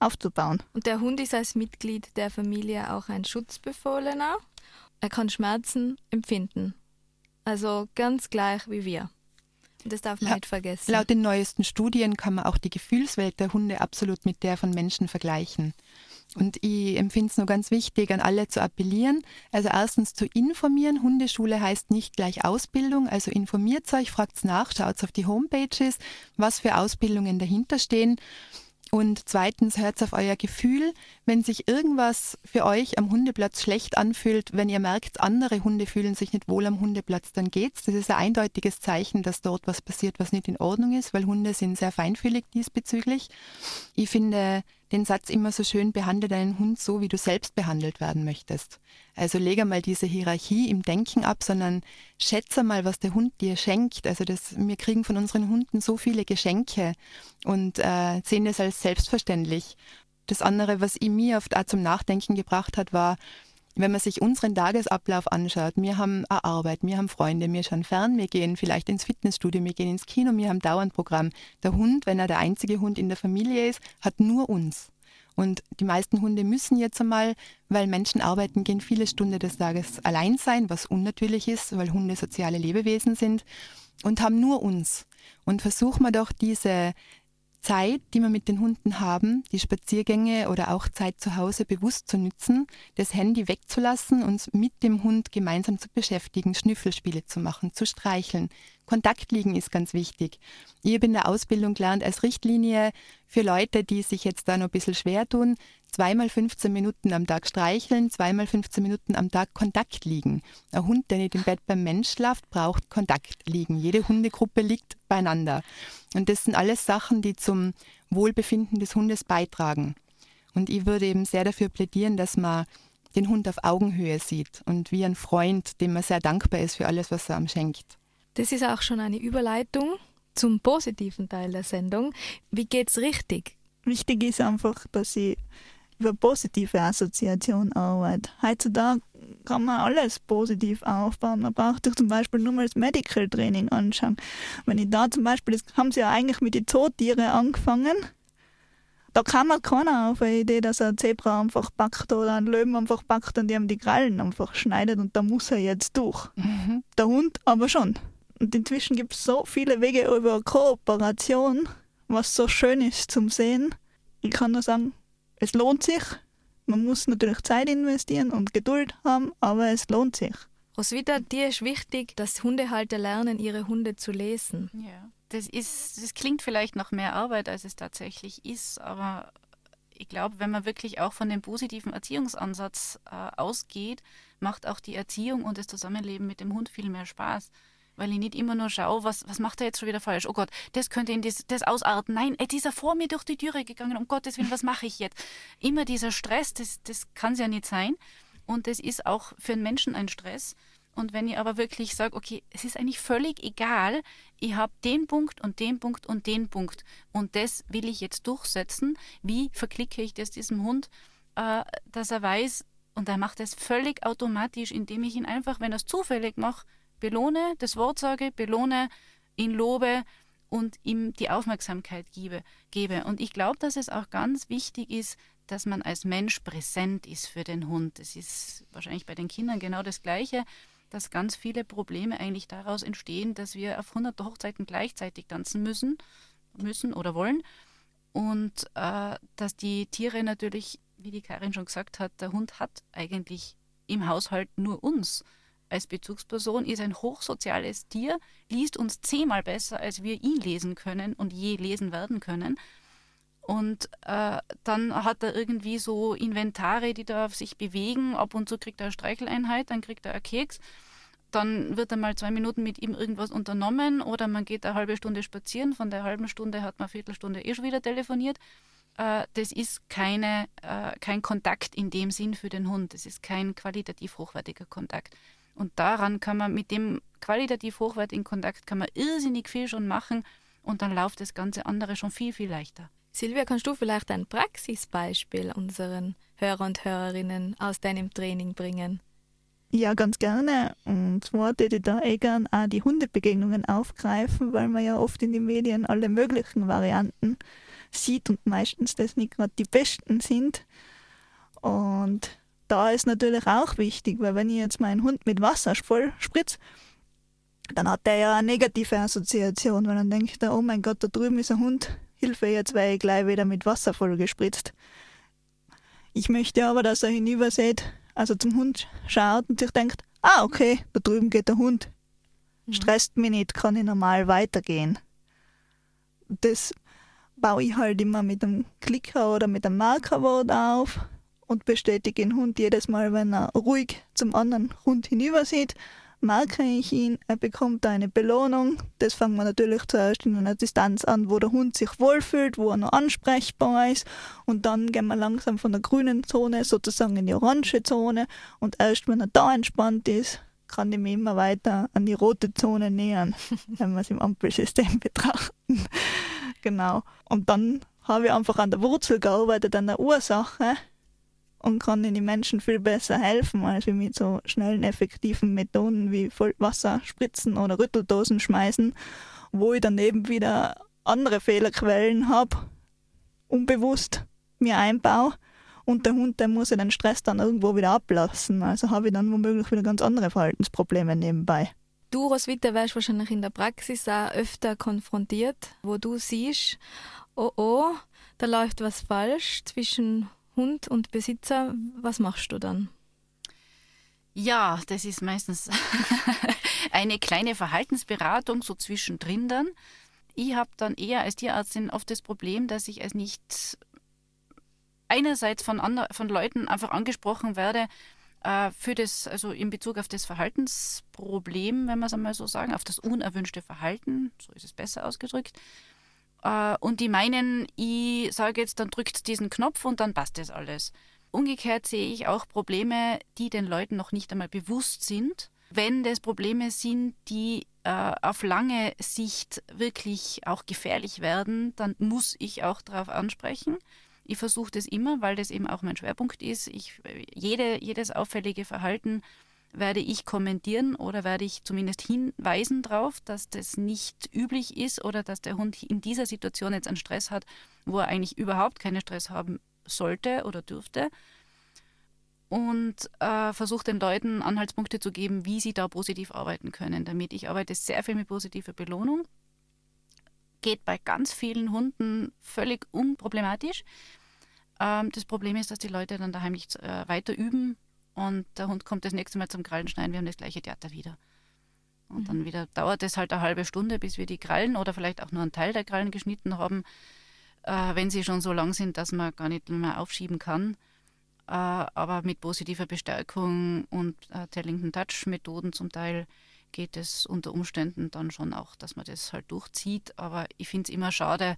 aufzubauen. Und der Hund ist als Mitglied der Familie auch ein Schutzbefohlener. Er kann Schmerzen empfinden. Also ganz gleich wie wir. Und das darf man La nicht vergessen. Laut den neuesten Studien kann man auch die Gefühlswelt der Hunde absolut mit der von Menschen vergleichen. Und ich empfinde es nur ganz wichtig, an alle zu appellieren. Also erstens zu informieren. Hundeschule heißt nicht gleich Ausbildung. Also informiert euch, fragt nach, schaut auf die Homepages, was für Ausbildungen dahinter stehen. Und zweitens hört auf euer Gefühl, wenn sich irgendwas für euch am Hundeplatz schlecht anfühlt, wenn ihr merkt, andere Hunde fühlen sich nicht wohl am Hundeplatz, dann geht's. Das ist ein eindeutiges Zeichen, dass dort was passiert, was nicht in Ordnung ist, weil Hunde sind sehr feinfühlig diesbezüglich. Ich finde, den Satz immer so schön, behandle deinen Hund so, wie du selbst behandelt werden möchtest. Also lege mal diese Hierarchie im Denken ab, sondern schätze mal, was der Hund dir schenkt. Also das, wir kriegen von unseren Hunden so viele Geschenke und äh, sehen das als selbstverständlich. Das andere, was ihn mir oft auch zum Nachdenken gebracht hat, war, wenn man sich unseren Tagesablauf anschaut, wir haben eine Arbeit, wir haben Freunde, wir schauen fern, wir gehen vielleicht ins Fitnessstudio, wir gehen ins Kino, wir haben dauernd Programm. Der Hund, wenn er der einzige Hund in der Familie ist, hat nur uns. Und die meisten Hunde müssen jetzt einmal, weil Menschen arbeiten, gehen viele Stunden des Tages allein sein, was unnatürlich ist, weil Hunde soziale Lebewesen sind und haben nur uns. Und versuchen wir doch diese Zeit, die wir mit den Hunden haben, die Spaziergänge oder auch Zeit zu Hause bewusst zu nutzen, das Handy wegzulassen, uns mit dem Hund gemeinsam zu beschäftigen, Schnüffelspiele zu machen, zu streicheln. Kontakt liegen ist ganz wichtig. Ich habe in der Ausbildung gelernt, als Richtlinie für Leute, die sich jetzt da noch ein bisschen schwer tun, zweimal 15 Minuten am Tag streicheln, zweimal 15 Minuten am Tag Kontakt liegen. Ein Hund, der nicht im Bett beim Mensch schlaft, braucht Kontakt liegen. Jede Hundegruppe liegt beieinander. Und das sind alles Sachen, die zum Wohlbefinden des Hundes beitragen. Und ich würde eben sehr dafür plädieren, dass man den Hund auf Augenhöhe sieht und wie ein Freund, dem man sehr dankbar ist für alles, was er ihm schenkt. Das ist auch schon eine Überleitung zum positiven Teil der Sendung. Wie geht's richtig? Wichtig ist einfach, dass ich über positive Assoziation arbeite. Heutzutage kann man alles positiv aufbauen. Man braucht sich zum Beispiel nur mal das Medical Training anschauen. Wenn ich da zum Beispiel, das haben sie ja eigentlich mit den Zootieren angefangen, da kam man keiner auf eine Idee, dass ein Zebra einfach packt oder ein Löwen einfach packt und die haben die Krallen einfach schneidet und da muss er jetzt durch. Mhm. Der Hund aber schon. Und inzwischen gibt es so viele Wege über Kooperation, was so schön ist zum Sehen. Ich kann nur sagen, es lohnt sich. Man muss natürlich Zeit investieren und Geduld haben, aber es lohnt sich. Roswitha, dir ist wichtig, dass Hundehalter lernen, ihre Hunde zu lesen. Ja das ist, das klingt vielleicht noch mehr Arbeit, als es tatsächlich ist, aber ich glaube, wenn man wirklich auch von dem positiven Erziehungsansatz äh, ausgeht, macht auch die Erziehung und das Zusammenleben mit dem Hund viel mehr Spaß. Weil ich nicht immer nur schaue, was, was macht er jetzt schon wieder falsch? Oh Gott, das könnte ihn das, das ausarten. Nein, ey, dieser vor mir durch die Türe gegangen, um Gottes Willen, was mache ich jetzt? Immer dieser Stress, das, das kann es ja nicht sein. Und das ist auch für einen Menschen ein Stress. Und wenn ich aber wirklich sage, okay, es ist eigentlich völlig egal, ich habe den Punkt und den Punkt und den Punkt und das will ich jetzt durchsetzen, wie verklicke ich das diesem Hund, äh, dass er weiß, und er macht das völlig automatisch, indem ich ihn einfach, wenn er es zufällig mache, belohne, das Wort sage, belohne, ihn lobe und ihm die Aufmerksamkeit gebe. gebe. Und ich glaube, dass es auch ganz wichtig ist, dass man als Mensch präsent ist für den Hund. Das ist wahrscheinlich bei den Kindern genau das Gleiche dass ganz viele Probleme eigentlich daraus entstehen, dass wir auf hunderte Hochzeiten gleichzeitig tanzen müssen, müssen oder wollen. Und äh, dass die Tiere natürlich, wie die Karin schon gesagt hat, der Hund hat eigentlich im Haushalt nur uns als Bezugsperson, ist ein hochsoziales Tier, liest uns zehnmal besser, als wir ihn lesen können und je lesen werden können. Und äh, dann hat er irgendwie so Inventare, die da sich bewegen. Ab und zu kriegt er eine Streicheleinheit, dann kriegt er einen Keks. Dann wird er mal zwei Minuten mit ihm irgendwas unternommen oder man geht eine halbe Stunde spazieren. Von der halben Stunde hat man eine Viertelstunde eh schon wieder telefoniert. Äh, das ist keine, äh, kein Kontakt in dem Sinn für den Hund. Das ist kein qualitativ hochwertiger Kontakt. Und daran kann man mit dem qualitativ hochwertigen Kontakt kann man irrsinnig viel schon machen und dann läuft das ganze andere schon viel, viel leichter. Silvia, kannst du vielleicht ein Praxisbeispiel unseren Hörer und Hörerinnen aus deinem Training bringen? Ja, ganz gerne. Und zwar würde ich da eh gern auch die Hundebegegnungen aufgreifen, weil man ja oft in den Medien alle möglichen Varianten sieht und meistens das nicht gerade die besten sind. Und da ist natürlich auch wichtig, weil wenn ich jetzt meinen Hund mit Wasser voll spritze, dann hat der ja eine negative Assoziation, weil dann denke ich da, oh mein Gott, da drüben ist ein Hund, Hilfe, jetzt werde ich gleich wieder mit Wasser voll gespritzt. Ich möchte aber, dass er hinüber sieht, also zum Hund schaut und sich denkt, ah, okay, da drüben geht der Hund. Mhm. Stresst mich nicht, kann ich normal weitergehen. Das baue ich halt immer mit einem Klicker oder mit einem Markerwort auf und bestätige den Hund jedes Mal, wenn er ruhig zum anderen Hund hinüber sieht marke ich ihn, er bekommt eine Belohnung. Das fangen wir natürlich zuerst in einer Distanz an, wo der Hund sich wohlfühlt, wo er noch ansprechbar ist. Und dann gehen wir langsam von der grünen Zone sozusagen in die orange Zone. Und erst wenn er da entspannt ist, kann ich mich immer weiter an die rote Zone nähern, wenn wir es im Ampelsystem betrachten. genau. Und dann habe ich einfach an der Wurzel gearbeitet, an der Ursache und kann den Menschen viel besser helfen, als mit so schnellen, effektiven Methoden wie Wasser spritzen oder Rütteldosen schmeißen, wo ich daneben wieder andere Fehlerquellen habe, unbewusst mir einbaue und der Hund, der muss ja den Stress dann irgendwo wieder ablassen. Also habe ich dann womöglich wieder ganz andere Verhaltensprobleme nebenbei. Du, Roswitha, wärst wahrscheinlich in der Praxis auch öfter konfrontiert, wo du siehst, oh oh, da läuft was falsch zwischen Hund und Besitzer, was machst du dann? Ja, das ist meistens eine kleine Verhaltensberatung so zwischendrin dann. Ich habe dann eher als Tierärztin oft das Problem, dass ich es nicht einerseits von, ander, von Leuten einfach angesprochen werde, äh, für das, also in Bezug auf das Verhaltensproblem, wenn wir es einmal so sagen, auf das unerwünschte Verhalten, so ist es besser ausgedrückt. Äh, und die meinen, ich sage jetzt, dann drückt diesen Knopf und dann passt das alles. Umgekehrt sehe ich auch Probleme, die den Leuten noch nicht einmal bewusst sind. Wenn das Probleme sind, die äh, auf lange Sicht wirklich auch gefährlich werden, dann muss ich auch darauf ansprechen. Ich versuche das immer, weil das eben auch mein Schwerpunkt ist. Ich, jede, jedes auffällige Verhalten werde ich kommentieren oder werde ich zumindest hinweisen darauf, dass das nicht üblich ist oder dass der Hund in dieser Situation jetzt einen Stress hat, wo er eigentlich überhaupt keinen Stress haben sollte oder dürfte. Und äh, versuche den Leuten Anhaltspunkte zu geben, wie sie da positiv arbeiten können. Damit ich arbeite sehr viel mit positiver Belohnung. Geht bei ganz vielen Hunden völlig unproblematisch. Ähm, das Problem ist, dass die Leute dann daheim nicht äh, weiter üben und der Hund kommt das nächste Mal zum Krallenschneiden, wir haben das gleiche Theater wieder. Und mhm. dann wieder dauert es halt eine halbe Stunde, bis wir die Krallen oder vielleicht auch nur einen Teil der Krallen geschnitten haben, äh, wenn sie schon so lang sind, dass man gar nicht mehr aufschieben kann. Äh, aber mit positiver Bestärkung und äh, Tellington Touch Methoden zum Teil geht es unter Umständen dann schon auch, dass man das halt durchzieht. Aber ich finde es immer schade,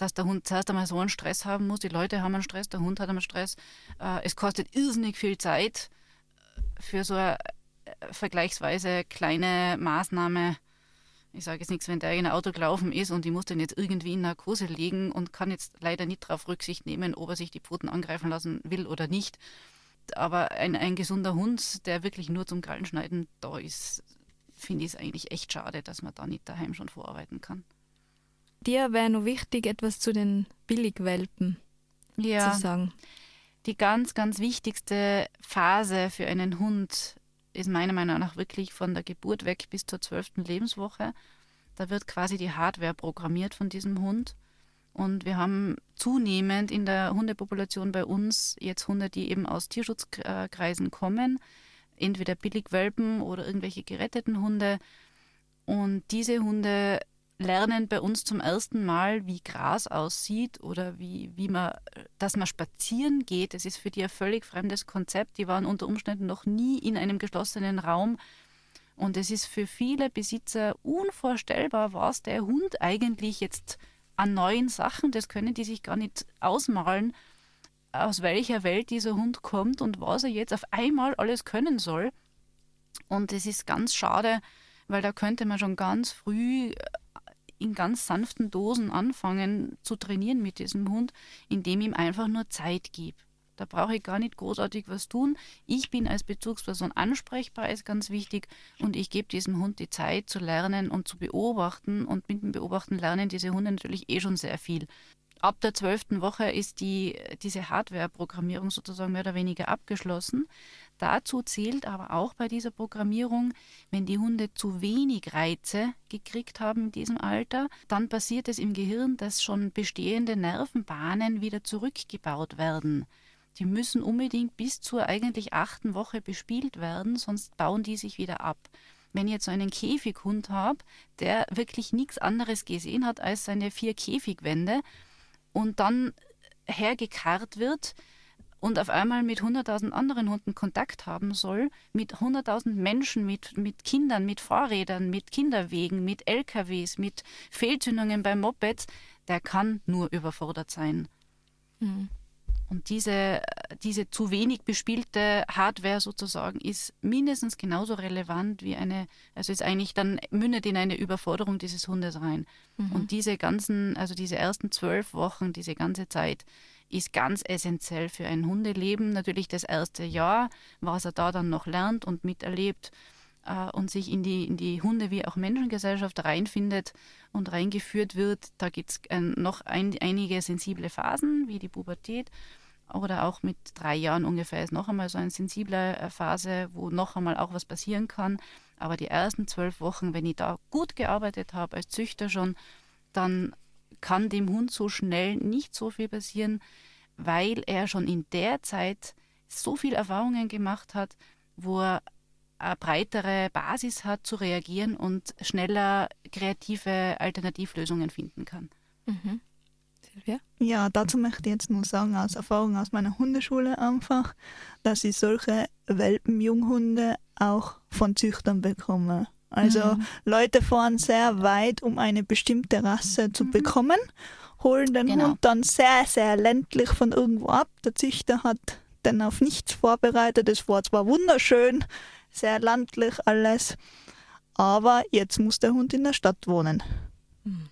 dass der Hund zuerst einmal so einen Stress haben muss. Die Leute haben einen Stress, der Hund hat einen Stress. Äh, es kostet irrsinnig viel Zeit äh, für so eine äh, vergleichsweise kleine Maßnahme. Ich sage jetzt nichts, wenn der in ein Auto gelaufen ist und ich muss den jetzt irgendwie in Narkose legen und kann jetzt leider nicht darauf Rücksicht nehmen, ob er sich die Pfoten angreifen lassen will oder nicht. Aber ein, ein gesunder Hund, der wirklich nur zum Gallenschneiden da ist, finde ich es eigentlich echt schade, dass man da nicht daheim schon vorarbeiten kann dir wäre noch wichtig, etwas zu den Billigwelpen ja. zu sagen. Die ganz, ganz wichtigste Phase für einen Hund ist meiner Meinung nach wirklich von der Geburt weg bis zur zwölften Lebenswoche. Da wird quasi die Hardware programmiert von diesem Hund. Und wir haben zunehmend in der Hundepopulation bei uns jetzt Hunde, die eben aus Tierschutzkreisen kommen, entweder Billigwelpen oder irgendwelche geretteten Hunde. Und diese Hunde lernen bei uns zum ersten Mal, wie Gras aussieht oder wie, wie man, dass man spazieren geht. Das ist für die ein völlig fremdes Konzept. Die waren unter Umständen noch nie in einem geschlossenen Raum. Und es ist für viele Besitzer unvorstellbar, was der Hund eigentlich jetzt an neuen Sachen, das können die sich gar nicht ausmalen, aus welcher Welt dieser Hund kommt und was er jetzt auf einmal alles können soll. Und es ist ganz schade, weil da könnte man schon ganz früh in ganz sanften Dosen anfangen zu trainieren mit diesem Hund, indem ich ihm einfach nur Zeit gebe. Da brauche ich gar nicht großartig was tun. Ich bin als Bezugsperson ansprechbar, ist ganz wichtig. Und ich gebe diesem Hund die Zeit zu lernen und zu beobachten. Und mit dem Beobachten lernen diese Hunde natürlich eh schon sehr viel. Ab der zwölften Woche ist die, diese Hardware-Programmierung sozusagen mehr oder weniger abgeschlossen. Dazu zählt aber auch bei dieser Programmierung, wenn die Hunde zu wenig Reize gekriegt haben in diesem Alter, dann passiert es im Gehirn, dass schon bestehende Nervenbahnen wieder zurückgebaut werden. Die müssen unbedingt bis zur eigentlich achten Woche bespielt werden, sonst bauen die sich wieder ab. Wenn ich jetzt so einen Käfighund habe, der wirklich nichts anderes gesehen hat als seine vier Käfigwände und dann hergekarrt wird, und auf einmal mit 100.000 anderen Hunden Kontakt haben soll, mit 100.000 Menschen, mit, mit Kindern, mit Fahrrädern, mit Kinderwegen, mit LKWs, mit Fehlzündungen bei Mopeds, der kann nur überfordert sein. Mhm. Und diese, diese zu wenig bespielte Hardware sozusagen ist mindestens genauso relevant wie eine, also ist eigentlich dann mündet in eine Überforderung dieses Hundes rein. Mhm. Und diese ganzen, also diese ersten zwölf Wochen, diese ganze Zeit ist ganz essentiell für ein Hundeleben. Natürlich das erste Jahr, was er da dann noch lernt und miterlebt äh, und sich in die, in die Hunde- wie auch Menschengesellschaft reinfindet und reingeführt wird. Da gibt es äh, noch ein, einige sensible Phasen, wie die Pubertät. Oder auch mit drei Jahren ungefähr ist noch einmal so eine sensible äh, Phase, wo noch einmal auch was passieren kann. Aber die ersten zwölf Wochen, wenn ich da gut gearbeitet habe als Züchter schon, dann kann dem Hund so schnell nicht so viel passieren, weil er schon in der Zeit so viel Erfahrungen gemacht hat, wo er eine breitere Basis hat zu reagieren und schneller kreative Alternativlösungen finden kann. Mhm. Silvia? Ja, dazu möchte ich jetzt nur sagen, aus Erfahrung aus meiner Hundeschule einfach, dass ich solche Welpenjunghunde auch von Züchtern bekomme. Also Mhm. Leute fahren sehr weit, um eine bestimmte Rasse zu bekommen, holen den Genau. Hund dann sehr, sehr ländlich von irgendwo ab. Der Züchter hat den auf nichts vorbereitet. Es war zwar wunderschön, sehr landlich alles, aber jetzt muss der Hund in der Stadt wohnen. Mhm.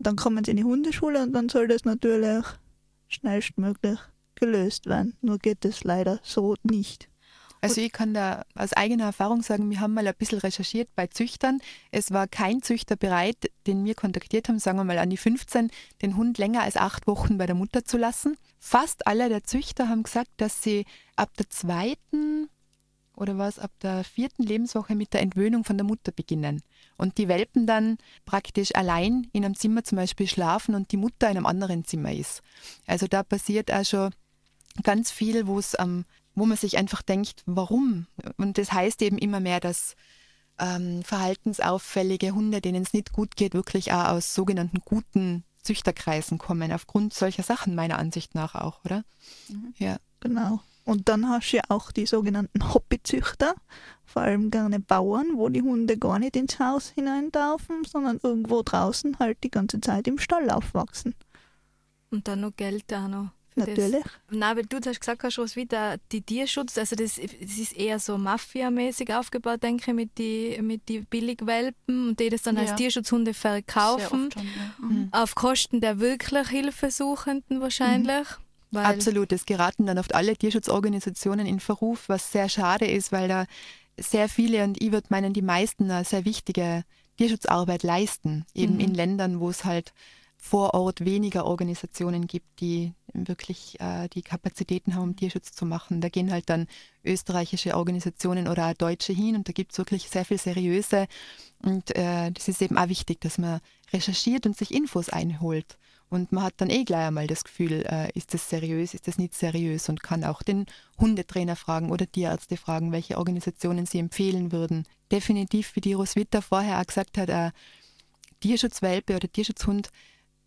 Dann kommen sie in die Hundeschule und dann soll das natürlich schnellstmöglich gelöst werden. Nur geht es leider so nicht. Also ich kann da aus eigener Erfahrung sagen, wir haben mal ein bisschen recherchiert bei Züchtern. Es war kein Züchter bereit, den wir kontaktiert haben, sagen wir mal an die 15, den Hund länger als acht Wochen bei der Mutter zu lassen. Fast alle der Züchter haben gesagt, dass sie ab der zweiten oder was ab der vierten Lebenswoche mit der Entwöhnung von der Mutter beginnen. Und die Welpen dann praktisch allein in einem Zimmer zum Beispiel schlafen und die Mutter in einem anderen Zimmer ist. Also da passiert auch schon ganz viel, wo es am wo man sich einfach denkt, warum? Und das heißt eben immer mehr, dass ähm, verhaltensauffällige Hunde, denen es nicht gut geht, wirklich auch aus sogenannten guten Züchterkreisen kommen, aufgrund solcher Sachen meiner Ansicht nach auch, oder? Mhm. Ja. Genau. Und dann hast du ja auch die sogenannten Hobbyzüchter, vor allem gerne Bauern, wo die Hunde gar nicht ins Haus hinein dürfen, sondern irgendwo draußen halt die ganze Zeit im Stall aufwachsen. Und dann noch Geld da noch. Für das. Natürlich. Nein, weil du hast gesagt, hast, was wieder die Tierschutz, also das, das ist eher so Mafia-mäßig aufgebaut, denke ich, mit die, mit die Billigwelpen und die das dann als Ja. Tierschutzhunde Sehr verkaufen, schon, ja. Mhm. auf Kosten der wirklich Hilfesuchenden wahrscheinlich. Weil, Absolut. Es geraten dann oft alle Tierschutzorganisationen in Verruf, was sehr schade ist, weil da sehr viele und ich würde meinen, die meisten eine sehr wichtige Tierschutzarbeit leisten, eben Mhm. in Ländern, wo es halt vor Ort weniger Organisationen gibt, die wirklich äh, die Kapazitäten haben, Tierschutz zu machen. Da gehen halt dann österreichische Organisationen oder auch Deutsche hin und da gibt es wirklich sehr viel seriöse. Und äh, das ist eben auch wichtig, dass man recherchiert und sich Infos einholt. Und man hat dann eh gleich einmal das Gefühl, äh, ist das seriös, ist das nicht seriös und kann auch den Hundetrainer fragen oder Tierärzte fragen, welche Organisationen sie empfehlen würden. Definitiv, wie die Roswitha vorher auch gesagt hat, äh, Tierschutzwelpe oder Tierschutzhund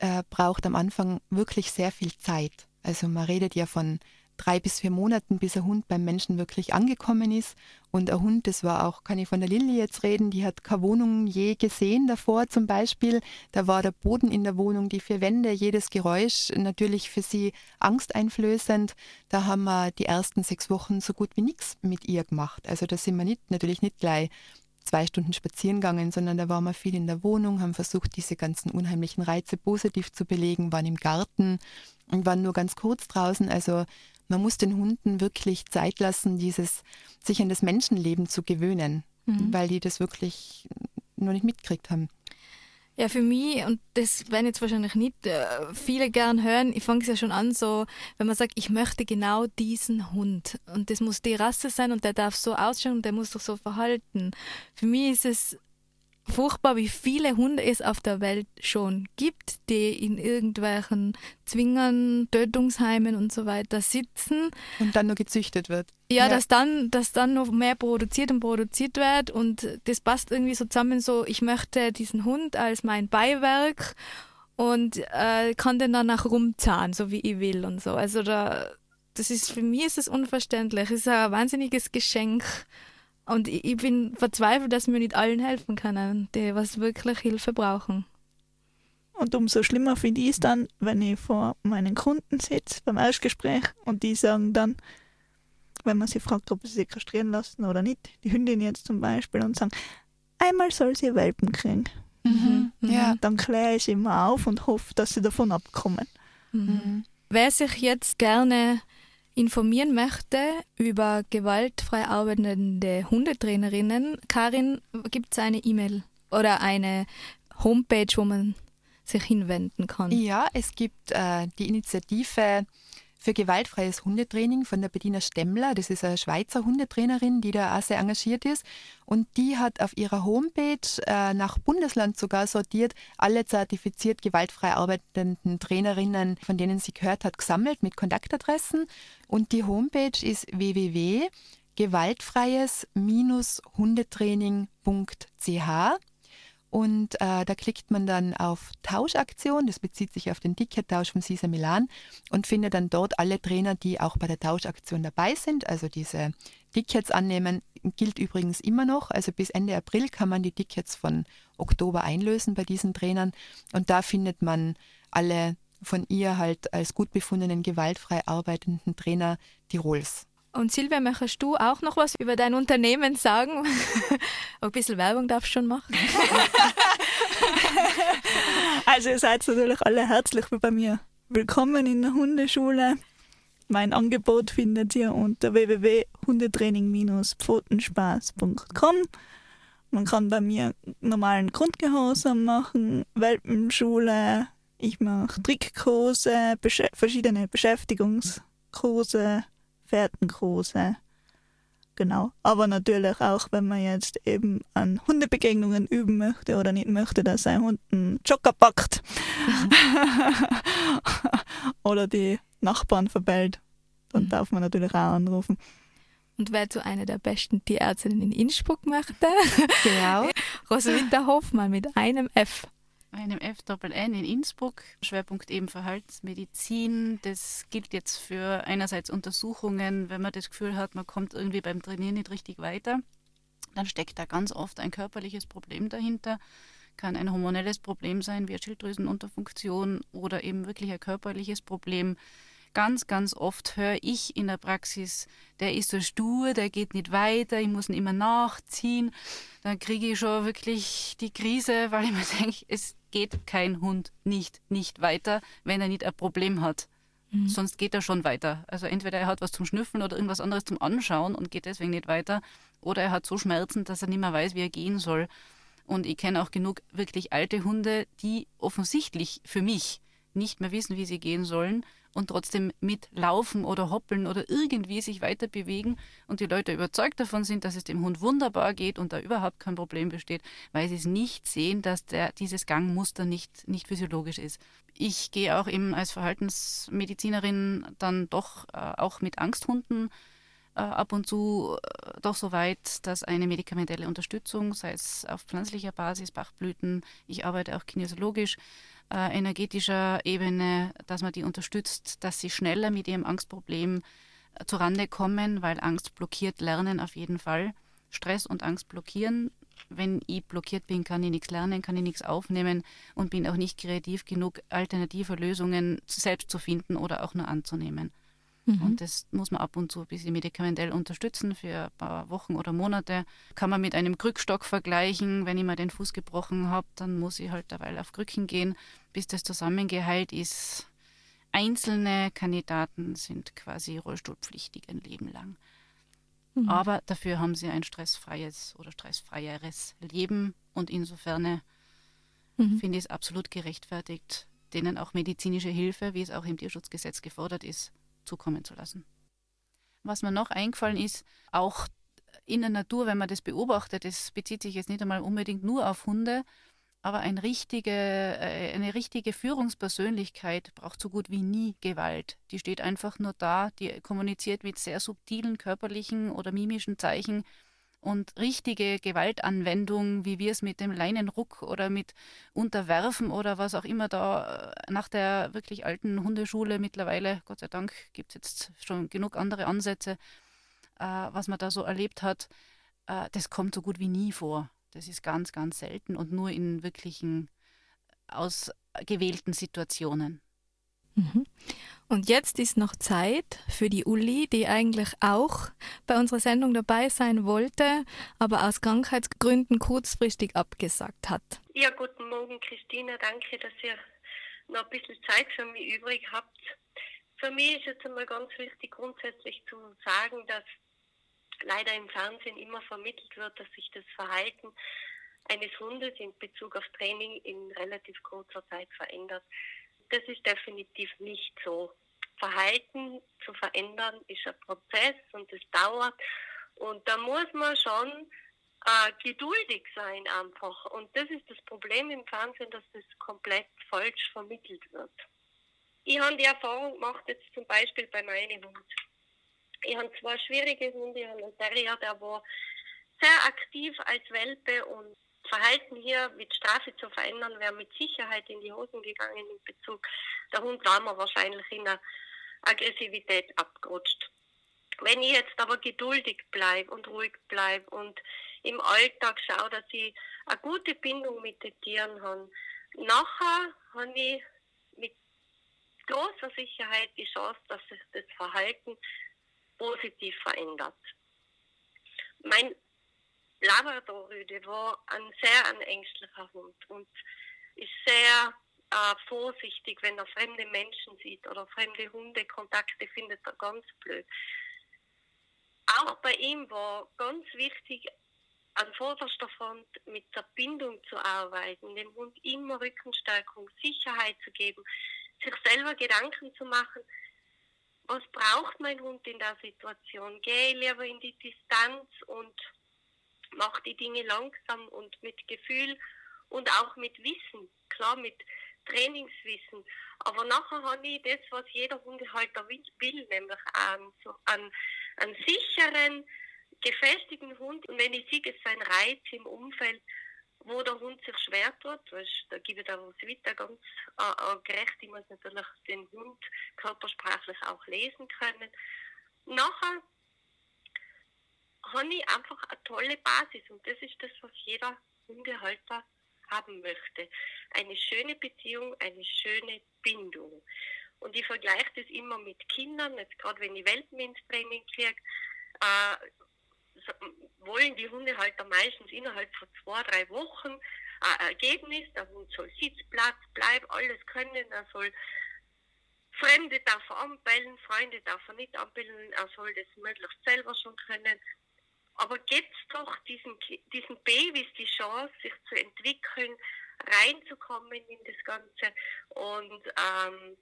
äh, braucht am Anfang wirklich sehr viel Zeit. Also man redet ja von drei bis vier Monaten, bis ein Hund beim Menschen wirklich angekommen ist. Und ein Hund, das war auch, kann ich von der Lilly jetzt reden, die hat keine Wohnung je gesehen davor zum Beispiel. Da war der Boden in der Wohnung, die vier Wände, jedes Geräusch natürlich für sie angsteinflößend. Da haben wir die ersten sechs Wochen so gut wie nichts mit ihr gemacht. Also da sind wir nicht, natürlich nicht gleich zwei Stunden spazieren gegangen, sondern da waren wir viel in der Wohnung, haben versucht, diese ganzen unheimlichen Reize positiv zu belegen, waren im Garten und waren nur ganz kurz draußen. Also man muss den Hunden wirklich Zeit lassen, dieses sich an das Menschenleben zu gewöhnen, Mhm. weil die das wirklich noch nicht mitgekriegt haben. Ja, für mich, und das werden jetzt wahrscheinlich nicht äh, viele gern hören, ich fange es ja schon an, so, wenn man sagt, ich möchte genau diesen Hund. Und das muss die Rasse sein und der darf so ausschauen und der muss sich so verhalten. Für mich ist es furchtbar, wie viele Hunde es auf der Welt schon gibt, die in irgendwelchen Zwingern, Tötungsheimen und so weiter sitzen Und dann nur gezüchtet wird. ja, Ja. dass dann, dass dann noch mehr produziert und produziert wird und das passt irgendwie so zusammen so, ich möchte diesen Hund als mein Beiwerk und äh, kann den dann auch rumzahlen, so wie ich will und so. Also da, das ist, für mich ist es unverständlich. Es ist ein wahnsinniges Geschenk und ich, ich bin verzweifelt, dass wir nicht allen helfen können, die was wirklich Hilfe brauchen. Und umso schlimmer finde ich es dann, wenn ich vor meinen Kunden sitze beim Erstgespräch und die sagen dann, wenn man sie fragt, ob sie sich kastrieren lassen oder nicht, die Hündin jetzt zum Beispiel, und sagen, einmal soll sie Welpen kriegen. Mhm. Ja. Dann kläre ich sie immer auf und hoffe, dass sie davon abkommen. Mhm. Mhm. Wer sich jetzt gerne informieren möchte über gewaltfrei arbeitende Hundetrainerinnen, Karin, gibt es eine E-Mail oder eine Homepage, wo man sich hinwenden kann? Ja, es gibt äh, die Initiative für gewaltfreies Hundetraining von der Bettina Stemmler. Das ist eine Schweizer Hundetrainerin, die da auch sehr engagiert ist. Und die hat auf ihrer Homepage äh, nach Bundesland sogar sortiert alle zertifiziert gewaltfrei arbeitenden Trainerinnen, von denen sie gehört hat, gesammelt mit Kontaktadressen. Und die Homepage ist www.gewaltfreies-hundetraining.ch. Und äh, da klickt man dann auf Tauschaktion, das bezieht sich auf den Tickettausch von Cisa Milan und findet dann dort alle Trainer, die auch bei der Tauschaktion dabei sind. Also diese Tickets annehmen gilt übrigens immer noch. Also bis Ende April kann man die Tickets von Oktober einlösen bei diesen Trainern. Und da findet man alle von ihr halt als gut befundenen, gewaltfrei arbeitenden Trainer Tirols. Und Silvia, möchtest du auch noch was über dein Unternehmen sagen? Ein bisschen Werbung darfst du schon machen. also ihr seid natürlich alle herzlich bei mir. Willkommen in der Hundeschule. Mein Angebot findet ihr unter www.hundetraining-pfotenspaß.com. Man kann bei mir normalen Grundgehorsam machen, Welpenschule, ich mache Trickkurse, besch verschiedene Beschäftigungskurse, Pferdenkurse. Genau. Aber natürlich auch, wenn man jetzt eben an Hundebegegnungen üben möchte oder nicht möchte, dass sein Hund einen Jogger packt oder die Nachbarn verbellt, dann mhm. darf man natürlich auch anrufen. Und wer zu einer der besten Tierärztinnen in Innsbruck möchte, genau. Roswitha Hoffmann mit einem F einem F-N in Innsbruck, Schwerpunkt eben Verhaltensmedizin. Das gilt jetzt für einerseits Untersuchungen, wenn man das Gefühl hat, man kommt irgendwie beim Trainieren nicht richtig weiter, dann steckt da ganz oft ein körperliches Problem dahinter. Kann ein hormonelles Problem sein, wie eine Schilddrüsenunterfunktion oder eben wirklich ein körperliches Problem ganz, ganz oft höre ich in der Praxis, der ist so stur, der geht nicht weiter, ich muss ihn immer nachziehen. Dann kriege ich schon wirklich die Krise, weil ich mir denke, es geht kein Hund nicht, nicht weiter, wenn er nicht ein Problem hat. Mhm. Sonst geht er schon weiter. Also entweder er hat was zum Schnüffeln oder irgendwas anderes zum Anschauen und geht deswegen nicht weiter. Oder er hat so Schmerzen, dass er nicht mehr weiß, wie er gehen soll. Und ich kenne auch genug wirklich alte Hunde, die offensichtlich für mich nicht mehr wissen, wie sie gehen sollen und trotzdem mitlaufen oder hoppeln oder irgendwie sich weiter bewegen und die Leute überzeugt davon sind, dass es dem Hund wunderbar geht und da überhaupt kein Problem besteht, weil sie es nicht sehen, dass der, dieses Gangmuster nicht, nicht physiologisch ist. Ich gehe auch eben als Verhaltensmedizinerin dann doch äh, auch mit Angsthunden äh, ab und zu äh, doch so weit, dass eine medikamentelle Unterstützung, sei es auf pflanzlicher Basis, Bachblüten, ich arbeite auch kinesiologisch, äh, energetischer Ebene, dass man die unterstützt, dass sie schneller mit ihrem Angstproblem äh, zurande kommen, weil Angst blockiert Lernen auf jeden Fall. Stress und Angst blockieren. Wenn ich blockiert bin, kann ich nichts lernen, kann ich nichts aufnehmen und bin auch nicht kreativ genug, alternative Lösungen selbst zu finden oder auch nur anzunehmen. Mhm. Und das muss man ab und zu ein bisschen medikamentell unterstützen für ein paar Wochen oder Monate. Kann man mit einem Krückstock vergleichen. Wenn ich mal den Fuß gebrochen habe, dann muss ich halt derweil auf Krücken gehen, bis das zusammengeheilt ist. Einzelne Kandidaten sind quasi rollstuhlpflichtig ein Leben lang. Mhm. Aber dafür haben sie ein stressfreies oder stressfreieres Leben und insofern mhm. finde ich es absolut gerechtfertigt, denen auch medizinische Hilfe, wie es auch im Tierschutzgesetz gefordert ist, zukommen zu lassen. Was mir noch eingefallen ist, auch in der Natur, wenn man das beobachtet, das bezieht sich jetzt nicht einmal unbedingt nur auf Hunde, aber eine richtige, äh, eine richtige Führungspersönlichkeit braucht so gut wie nie Gewalt. Die steht einfach nur da, die kommuniziert mit sehr subtilen körperlichen oder mimischen Zeichen und richtige Gewaltanwendung, wie wir es mit dem Leinenruck oder mit Unterwerfen oder was auch immer da äh, nach der wirklich alten Hundeschule mittlerweile, Gott sei Dank, gibt es jetzt schon genug andere Ansätze, äh, was man da so erlebt hat, äh, das kommt so gut wie nie vor. Das ist ganz, ganz selten und nur in wirklichen ausgewählten Situationen. Mhm. Und jetzt ist noch Zeit für die Uli, die eigentlich auch bei unserer Sendung dabei sein wollte, aber aus Krankheitsgründen kurzfristig abgesagt hat. Ja, guten Morgen, Christina. Danke, dass ihr noch ein bisschen Zeit für mich übrig habt. Für mich ist jetzt einmal ganz wichtig, grundsätzlich zu sagen, dass leider im Fernsehen immer vermittelt wird, dass sich das Verhalten eines Hundes in Bezug auf Training in relativ kurzer Zeit verändert das ist definitiv nicht so. Verhalten zu verändern ist ein Prozess und es dauert. Und da muss man schon äh, geduldig sein einfach. Und das ist das Problem im Fernsehen, dass das komplett falsch vermittelt wird. Ich habe die Erfahrung gemacht, jetzt zum Beispiel bei meinem Hund. Ich habe zwei schwierige Hunde. Ich habe einen Terrier, der war sehr aktiv als Welpe und Verhalten hier mit Strafe zu verändern, wäre mit Sicherheit in die Hosen gegangen in Bezug. Der Hund war mir wahrscheinlich in der Aggressivität abgerutscht. Wenn ich jetzt aber geduldig bleibe und ruhig bleibe und im Alltag schaue, dass ich eine gute Bindung mit den Tieren habe, nachher habe ich mit großer Sicherheit die Chance, dass sich das Verhalten positiv verändert. Mein Labradorrüde war ein sehr ein ängstlicher Hund und ist sehr äh, vorsichtig, wenn er fremde Menschen sieht oder fremde Hunde, Kontakte findet er ganz blöd. Auch bei ihm war ganz wichtig, an vorderster Front mit der Bindung zu arbeiten, dem Hund immer Rückenstärkung, Sicherheit zu geben, sich selber Gedanken zu machen, was braucht mein Hund in der Situation? Gehe lieber in die Distanz und mache die Dinge langsam und mit Gefühl und auch mit Wissen, klar mit Trainingswissen. Aber nachher habe ich das, was jeder Hundehalter will, nämlich einen, so einen, einen sicheren, gefestigten Hund. Und wenn ich sehe, es ist ein Reiz im Umfeld, wo der Hund sich schwer tut, weißt, da gebe ich der Roswitha ganz äh, äh, gerecht, ich muss natürlich den Hund körpersprachlich auch lesen können. Nachher habe ich einfach eine tolle Basis und das ist das, was jeder Hundehalter haben möchte. Eine schöne Beziehung, eine schöne Bindung. Und ich vergleiche das immer mit Kindern, jetzt gerade wenn ich Welpen ins Training kriege, äh, wollen die Hundehalter meistens innerhalb von zwei, drei Wochen ein Ergebnis. Der Hund soll Sitzplatz, Bleib, alles können. Er soll Fremde darf er anbellen, Freunde darf er nicht anbellen. Er soll das möglichst selber schon können. Aber gebt doch diesen, diesen Babys die Chance, sich zu entwickeln, reinzukommen in das Ganze und ähm,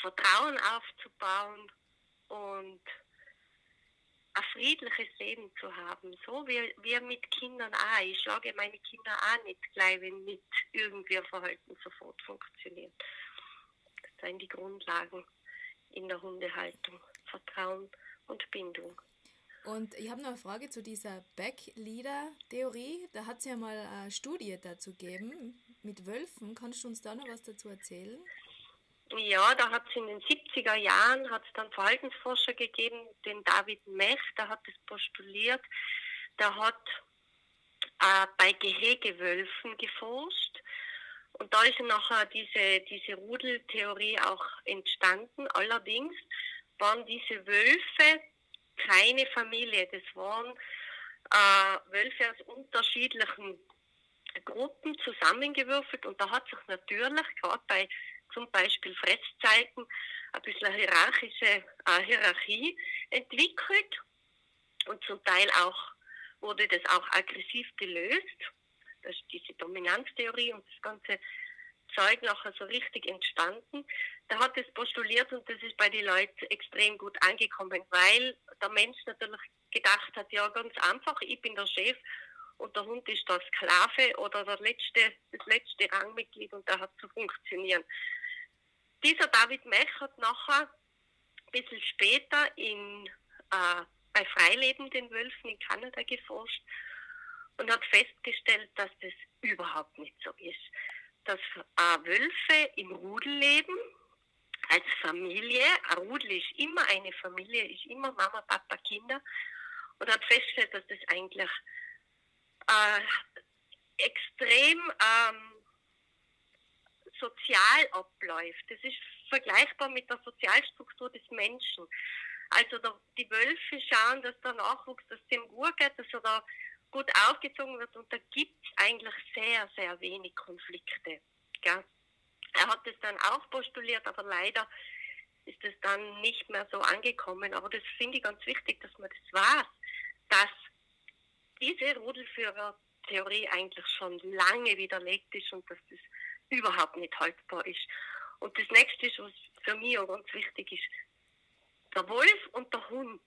Vertrauen aufzubauen und ein friedliches Leben zu haben, so wie wir mit Kindern auch. Ich schlage meine Kinder auch nicht gleich, wenn nicht irgendwie ein Verhalten sofort funktioniert. Das sind die Grundlagen in der Hundehaltung. Vertrauen und Bindung. Und ich habe noch eine Frage zu dieser Backleader-Theorie. Da hat es ja mal eine Studie dazu gegeben mit Wölfen. Kannst du uns da noch was dazu erzählen? Ja, da hat es in den 70er Jahren hat's dann Verhaltensforscher gegeben, den David Mech, der hat das postuliert. Der hat äh, bei Gehegewölfen geforscht. Und da ist nachher diese, diese Rudeltheorie auch entstanden. Allerdings waren diese Wölfe keine Familie. Das waren äh, Wölfe aus unterschiedlichen Gruppen zusammengewürfelt und da hat sich natürlich gerade bei zum Beispiel Fresszeiten ein bisschen eine hierarchische äh, Hierarchie entwickelt und zum Teil auch wurde das auch aggressiv gelöst. Das ist diese Dominanztheorie und das ganze Zeug nachher so richtig entstanden. Da hat es postuliert und das ist bei den Leuten extrem gut angekommen, weil der Mensch natürlich gedacht hat, ja ganz einfach, ich bin der Chef und der Hund ist der Sklave oder der letzte, das letzte Rangmitglied und der hat zu funktionieren. Dieser David Mech hat nachher ein bisschen später in, äh, bei freilebenden Wölfen in Kanada geforscht und hat festgestellt, dass das überhaupt nicht so ist dass äh, Wölfe im Rudel leben, als Familie. Ein Rudel ist immer eine Familie, ist immer Mama, Papa, Kinder. Und hat festgestellt, dass das eigentlich äh, extrem ähm, sozial abläuft. Das ist vergleichbar mit der Sozialstruktur des Menschen. Also der, die Wölfe schauen, dass der Nachwuchs, dass dem gut geht, dass er da gut aufgezogen wird und da gibt es eigentlich sehr, sehr wenig Konflikte. Gell? Er hat es dann auch postuliert, aber leider ist es dann nicht mehr so angekommen. Aber das finde ich ganz wichtig, dass man das weiß, dass diese Rudelführer-Theorie eigentlich schon lange widerlegt ist und dass das überhaupt nicht haltbar ist. Und das nächste, was für mich auch ganz wichtig ist, der Wolf und der Hund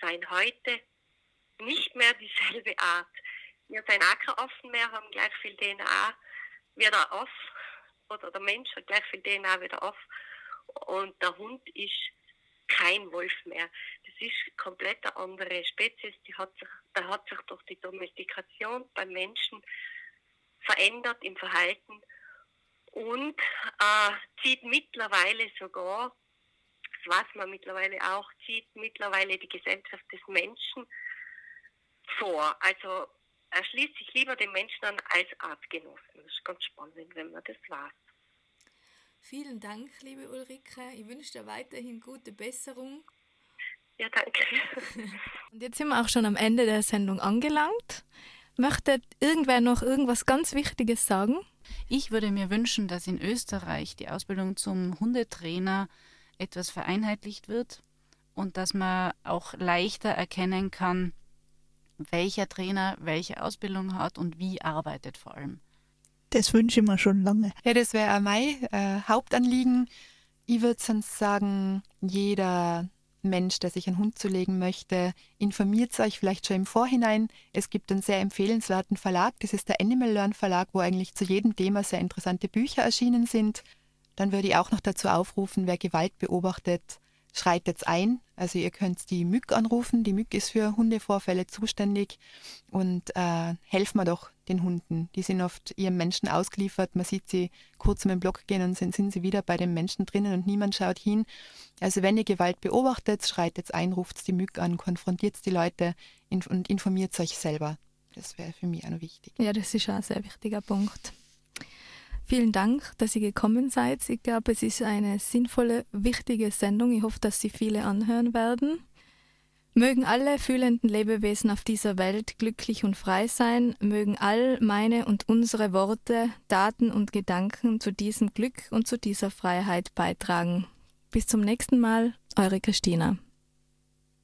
seien heute nicht mehr dieselbe Art. Wir sind auch kein Affen mehr, haben gleich viel DNA wie der Aff oder der Mensch hat gleich viel DNA wie der Aff und der Hund ist kein Wolf mehr. Das ist komplett eine andere Spezies, die hat sich, da hat sich durch die Domestikation beim Menschen verändert im Verhalten und äh, zieht mittlerweile sogar, das weiß man mittlerweile auch, zieht mittlerweile die Gesellschaft des Menschen vor. Also er schließt sich lieber den Menschen an als Artgenossen. Das ist ganz spannend, wenn man das weiß. Vielen Dank, liebe Ulrike. Ich wünsche dir weiterhin gute Besserung. Ja, danke. Und jetzt sind wir auch schon am Ende der Sendung angelangt. Möchte irgendwer noch irgendwas ganz Wichtiges sagen? Ich würde mir wünschen, dass in Österreich die Ausbildung zum Hundetrainer etwas vereinheitlicht wird und dass man auch leichter erkennen kann, welcher Trainer welche Ausbildung hat und wie arbeitet vor allem. Das wünsche ich mir schon lange. Ja, das wäre mein äh, Hauptanliegen. Ich würde sonst sagen, jeder Mensch, der sich einen Hund zulegen möchte, informiert euch vielleicht schon im Vorhinein. Es gibt einen sehr empfehlenswerten Verlag, das ist der Animal Learn Verlag, wo eigentlich zu jedem Thema sehr interessante Bücher erschienen sind. Dann würde ich auch noch dazu aufrufen, wer Gewalt beobachtet, schreitet ein. Also ihr könnt die MÜG anrufen. Die MÜG ist für Hundevorfälle zuständig und äh, helfen wir doch den Hunden. Die sind oft ihrem Menschen ausgeliefert. Man sieht sie kurz um den Block gehen und sind, sind sie wieder bei den Menschen drinnen und niemand schaut hin. Also wenn ihr Gewalt beobachtet, schreitet ein, ruft die MÜG an, konfrontiert die Leute und informiert euch selber. Das wäre für mich auch noch wichtig. Ja, das ist auch ein sehr wichtiger Punkt. Vielen Dank, dass ihr gekommen seid. Ich glaube, es ist eine sinnvolle, wichtige Sendung. Ich hoffe, dass Sie viele anhören werden. Mögen alle fühlenden Lebewesen auf dieser Welt glücklich und frei sein, mögen all meine und unsere Worte, Daten und Gedanken zu diesem Glück und zu dieser Freiheit beitragen. Bis zum nächsten Mal, eure Christina.